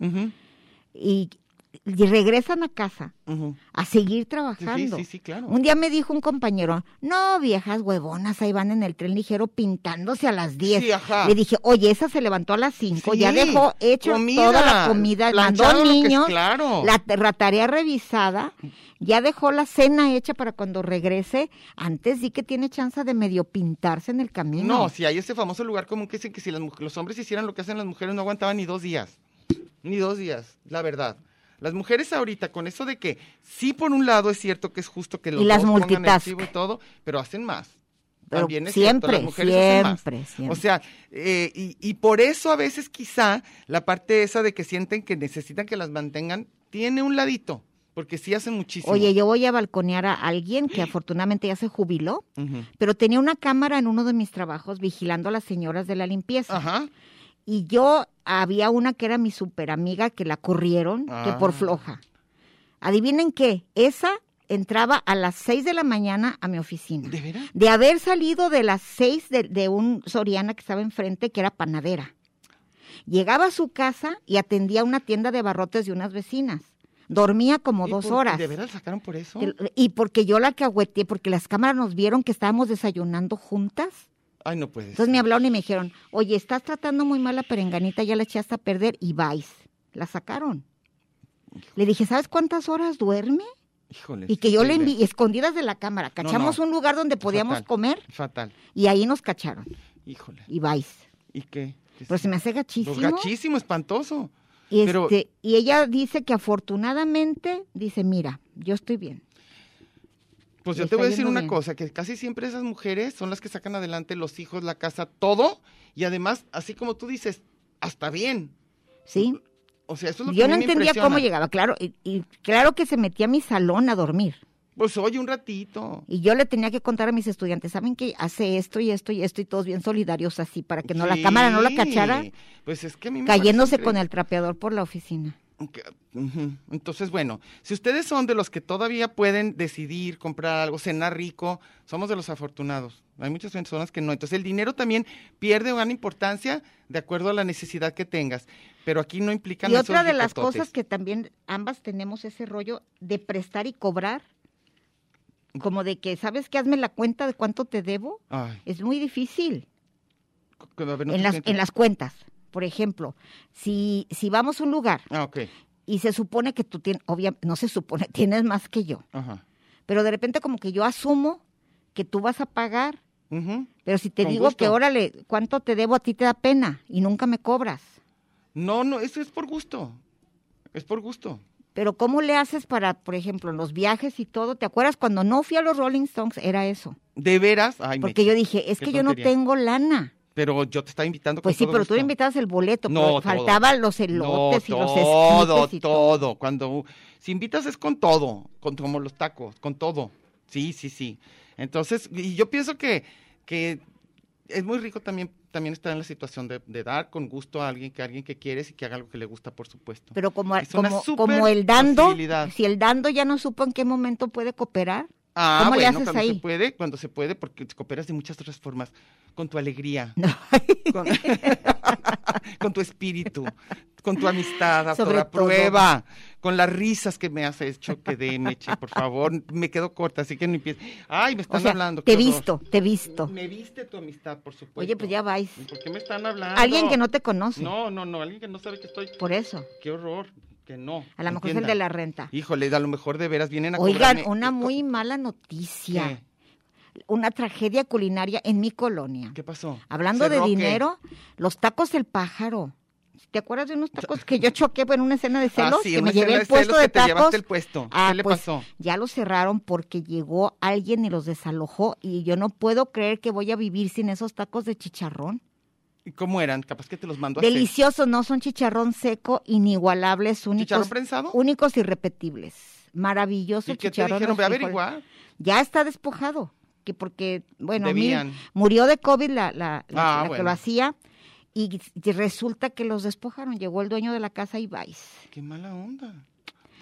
y, y regresan a casa a seguir trabajando. sí, sí, claro. Un día me dijo un compañero, no, viejas huevonas, ahí van en el tren ligero pintándose a las 10. Sí, ajá. Le dije, oye, esa se levantó a las 5, ya dejó hecho comida, toda la comida, mandó niños, claro. la, la tarea revisada, ya dejó la cena hecha para cuando regrese. Antes sí que tiene chance de medio pintarse en el camino. No, si hay ese famoso lugar común que dicen que si las los hombres hicieran lo que hacen las mujeres no aguantaban ni dos días. Ni dos días, la verdad. Las mujeres ahorita, con eso de que sí por un lado es cierto que es justo que los Y las dos pongan chivo y todo, pero hacen más. Pero También es siempre, cierto, las mujeres hacen más. siempre, siempre. O sea, eh, y, y por eso a veces quizá la parte esa de que sienten que necesitan que las mantengan, tiene un ladito, porque sí hacen muchísimo. Oye, yo voy a balconear a alguien que afortunadamente ya se jubiló, pero tenía una cámara en uno de mis trabajos vigilando a las señoras de la limpieza. Ajá. Y yo había una que era mi super amiga que la corrieron, que por Ah. floja. Adivinen qué, esa entraba a las 6 de la mañana a mi oficina. ¿De veras? De haber salido de las 6 de, de un Soriana que estaba enfrente, que era panadera. Llegaba a su casa y atendía una tienda de barrotes de unas vecinas. Dormía como ¿Y dos por- horas. ¿De veras sacaron por eso? Y porque yo la cahueteé, porque las cámaras nos vieron que estábamos desayunando juntas. Ay, no puede Entonces me hablaron y me dijeron, oye, estás tratando muy mal a Perenganita, ya la echaste a perder y vais. la sacaron. Le dije, ¿sabes cuántas horas duerme? Híjole. Y que yo le envié, escondidas de la cámara, cachamos no. un lugar donde podíamos Fatal. comer Fatal. y ahí nos cacharon. Híjole. Y vais. ¿Y qué? ¿Qué Pero se me hace Pues gachísimo. gachísimo, espantoso. Y, pero- este, y ella dice que afortunadamente, dice, mira, yo estoy bien. Pues yo te voy a decir una bien. cosa, que casi siempre esas mujeres son las que sacan adelante los hijos, la casa, todo, y además, así como tú dices, hasta bien. ¿Sí? O sea, eso es lo que Yo no me entendía cómo llegaba, claro, y, y claro que se metía a mi salón a dormir. Pues oye, un ratito. Y yo le tenía que contar a mis estudiantes, ¿saben que hace esto y esto y esto y todos bien solidarios así para que no la cámara no la cachara Pues es que a mí me cayéndose con el trapeador por la oficina? Entonces, bueno, si ustedes son de los que todavía pueden decidir comprar algo, cenar rico, somos de los afortunados. Hay muchas personas que no. Entonces, el dinero también pierde o gana importancia de acuerdo a la necesidad que tengas. Pero aquí no implican Y otra de las cosas que también ambas tenemos ese rollo de prestar y cobrar, como de que, ¿sabes qué? Hazme la cuenta de cuánto te debo. Ay, Es muy difícil ver, no en las, en las cuentas. Por ejemplo, si, si vamos a un lugar Ah, y se supone que tú tienes, obviamente, no se supone, *laughs* tienes más que yo, Ajá. pero de repente como que yo asumo que tú vas a pagar, Ujú. pero si te Con digo gusto. que órale, ¿cuánto te debo a ti te da pena y nunca me cobras? No, no, eso es por gusto. Es por gusto. Pero ¿cómo le haces para, por ejemplo, los viajes y todo? ¿Te acuerdas cuando no fui a los Rolling Stones? Era eso. De veras. Ay, Porque yo dije, es que yo no tengo lana. Pero yo te estaba invitando Pues sí, pero tú gusto. le invitabas el boleto, No, pero faltaban los elotes No, y los todo, y todo. todo. Cuando si invitas es con todo, con como los tacos, con todo. Sí, sí, sí. Entonces, y yo pienso que, que es muy rico también, también estar en la situación de, de dar con gusto a alguien que alguien que quieres y que haga algo que le gusta, por supuesto. Pero como, como, como el dando, si el dando ya no supo en qué momento puede cooperar, Ah, ¿cómo le bueno, haces cuando ahí? se puede, cuando se puede, porque cooperas de muchas otras formas, con tu alegría, *laughs* No. con, *laughs* con tu espíritu, con tu amistad a Sobre toda todo. prueba, con las risas que me has hecho que de Meche, por favor, me quedo corta, así que no empieces. Ay, me o están sea, hablando. te he visto, te he visto. Me viste tu amistad, por supuesto. Oye, pues ya vais. ¿Por qué me están hablando? Alguien que no te conoce, No, no, no, alguien que no sabe que estoy. por eso. Qué horror, que no. A lo mejor es el de la renta. Híjole, a lo mejor de veras vienen a Oigan, cobrarme- una muy mala noticia. ¿Qué? Una tragedia culinaria en mi colonia. ¿Qué pasó? Hablando de dinero, los tacos del pájaro. ¿Te acuerdas de unos tacos que yo choqué en una escena de celos? Ah, sí, que me llevé el puesto de te tacos. llevaste el puesto. Ah, ¿Qué le pues, pasó? Ya los cerraron porque llegó alguien y los desalojó y yo no puedo creer que voy a vivir sin esos tacos de chicharrón. ¿Y cómo eran? Capaz que te los mando a. Deliciosos, no son chicharrón seco, inigualables, únicos, ¿Chicharrón prensado? únicos y repetibles. Maravilloso ¿Y qué te chicharrón. dijeron? frijol. averiguar. Ya está despojado, que porque, bueno, murió de COVID la, la- la- Ah, la que lo hacía y, y resulta que los despojaron. Llegó el dueño de la casa y vais. Qué mala onda.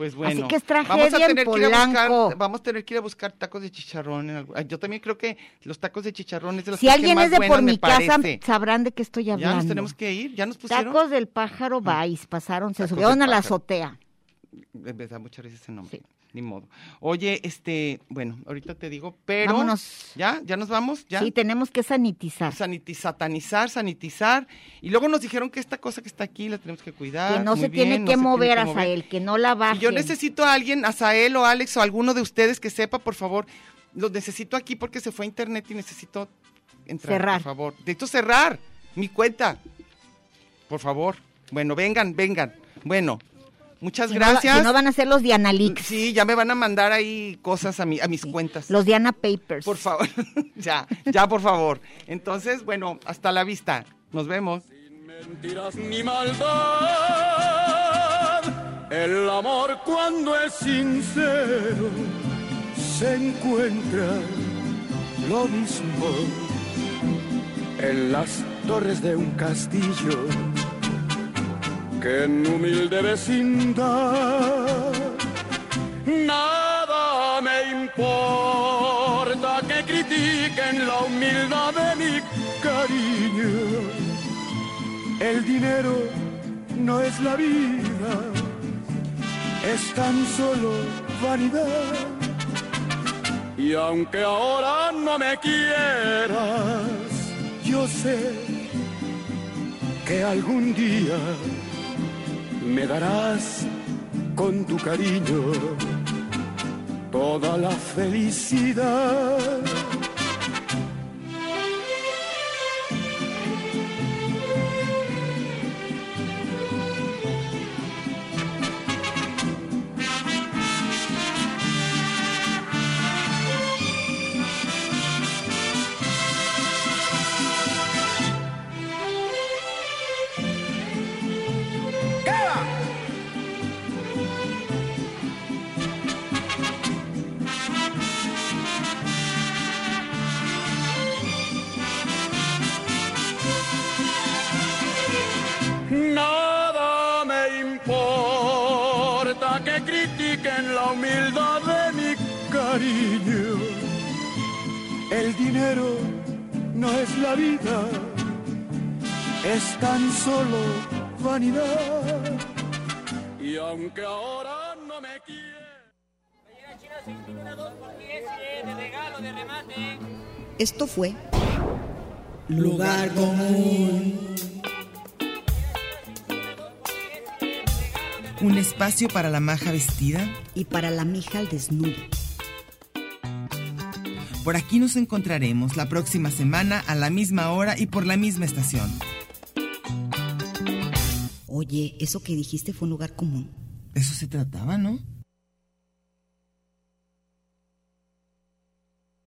Pues bueno. que es vamos a en tener que ir a Polanco. buscar, vamos a tener que ir a buscar tacos de chicharrón. en Ay, Yo también creo que los tacos de chicharrón es de las Si alguien más es de buenas por me mi casa, parece. sabrán de qué estoy hablando. Ya nos tenemos que ir, ya nos pusieron. Tacos del pájaro vais, pasaron, se Tacos subieron a la azotea. En verdad, muchas veces ese nombre. Sí. Ni modo. Oye, este, bueno, ahorita te digo, pero. Vámonos. ¿Ya? ¿Ya nos vamos? ¿Ya? Sí, tenemos que sanitizar. Saniti- satanizar, sanitizar. Y luego nos dijeron que esta cosa que está aquí la tenemos que cuidar. que no se bien, tiene no que se mover, que mover. Azael, que no la bajen. Y yo necesito a alguien, a Sael o Alex o alguno de ustedes que sepa, por favor. Los necesito aquí porque se fue a internet y necesito entrar, Cerrar. por favor. Necesito cerrar mi cuenta. Por favor. Bueno, vengan, vengan. Bueno, muchas Si no gracias. si no van a ser los Diana Leaks, Sí, ya me van a mandar ahí cosas a, mi, a mis cuentas. los Diana Papers. Por favor. *laughs* ya, ya, por favor. Entonces, bueno, hasta la vista. Nos vemos. mentiras ni maldad. El amor cuando es sincero se encuentra lo mismo en las torres de un castillo que en humilde vecindad. Nada me importa que critiquen la humildad de mi cariño. El dinero no es la vida, es tan solo vanidad. Y aunque ahora no me quieras, yo sé que algún día me darás con tu cariño toda la felicidad. Solo vanidad. Y aunque ahora no me quiere. Esto fue Lugar común. Un espacio para la maja vestida. y para la mija al desnudo. Por aquí nos encontraremos la próxima semana a la misma hora y por la misma estación. Oye, eso que dijiste fue un lugar común. Eso se trataba, ¿no?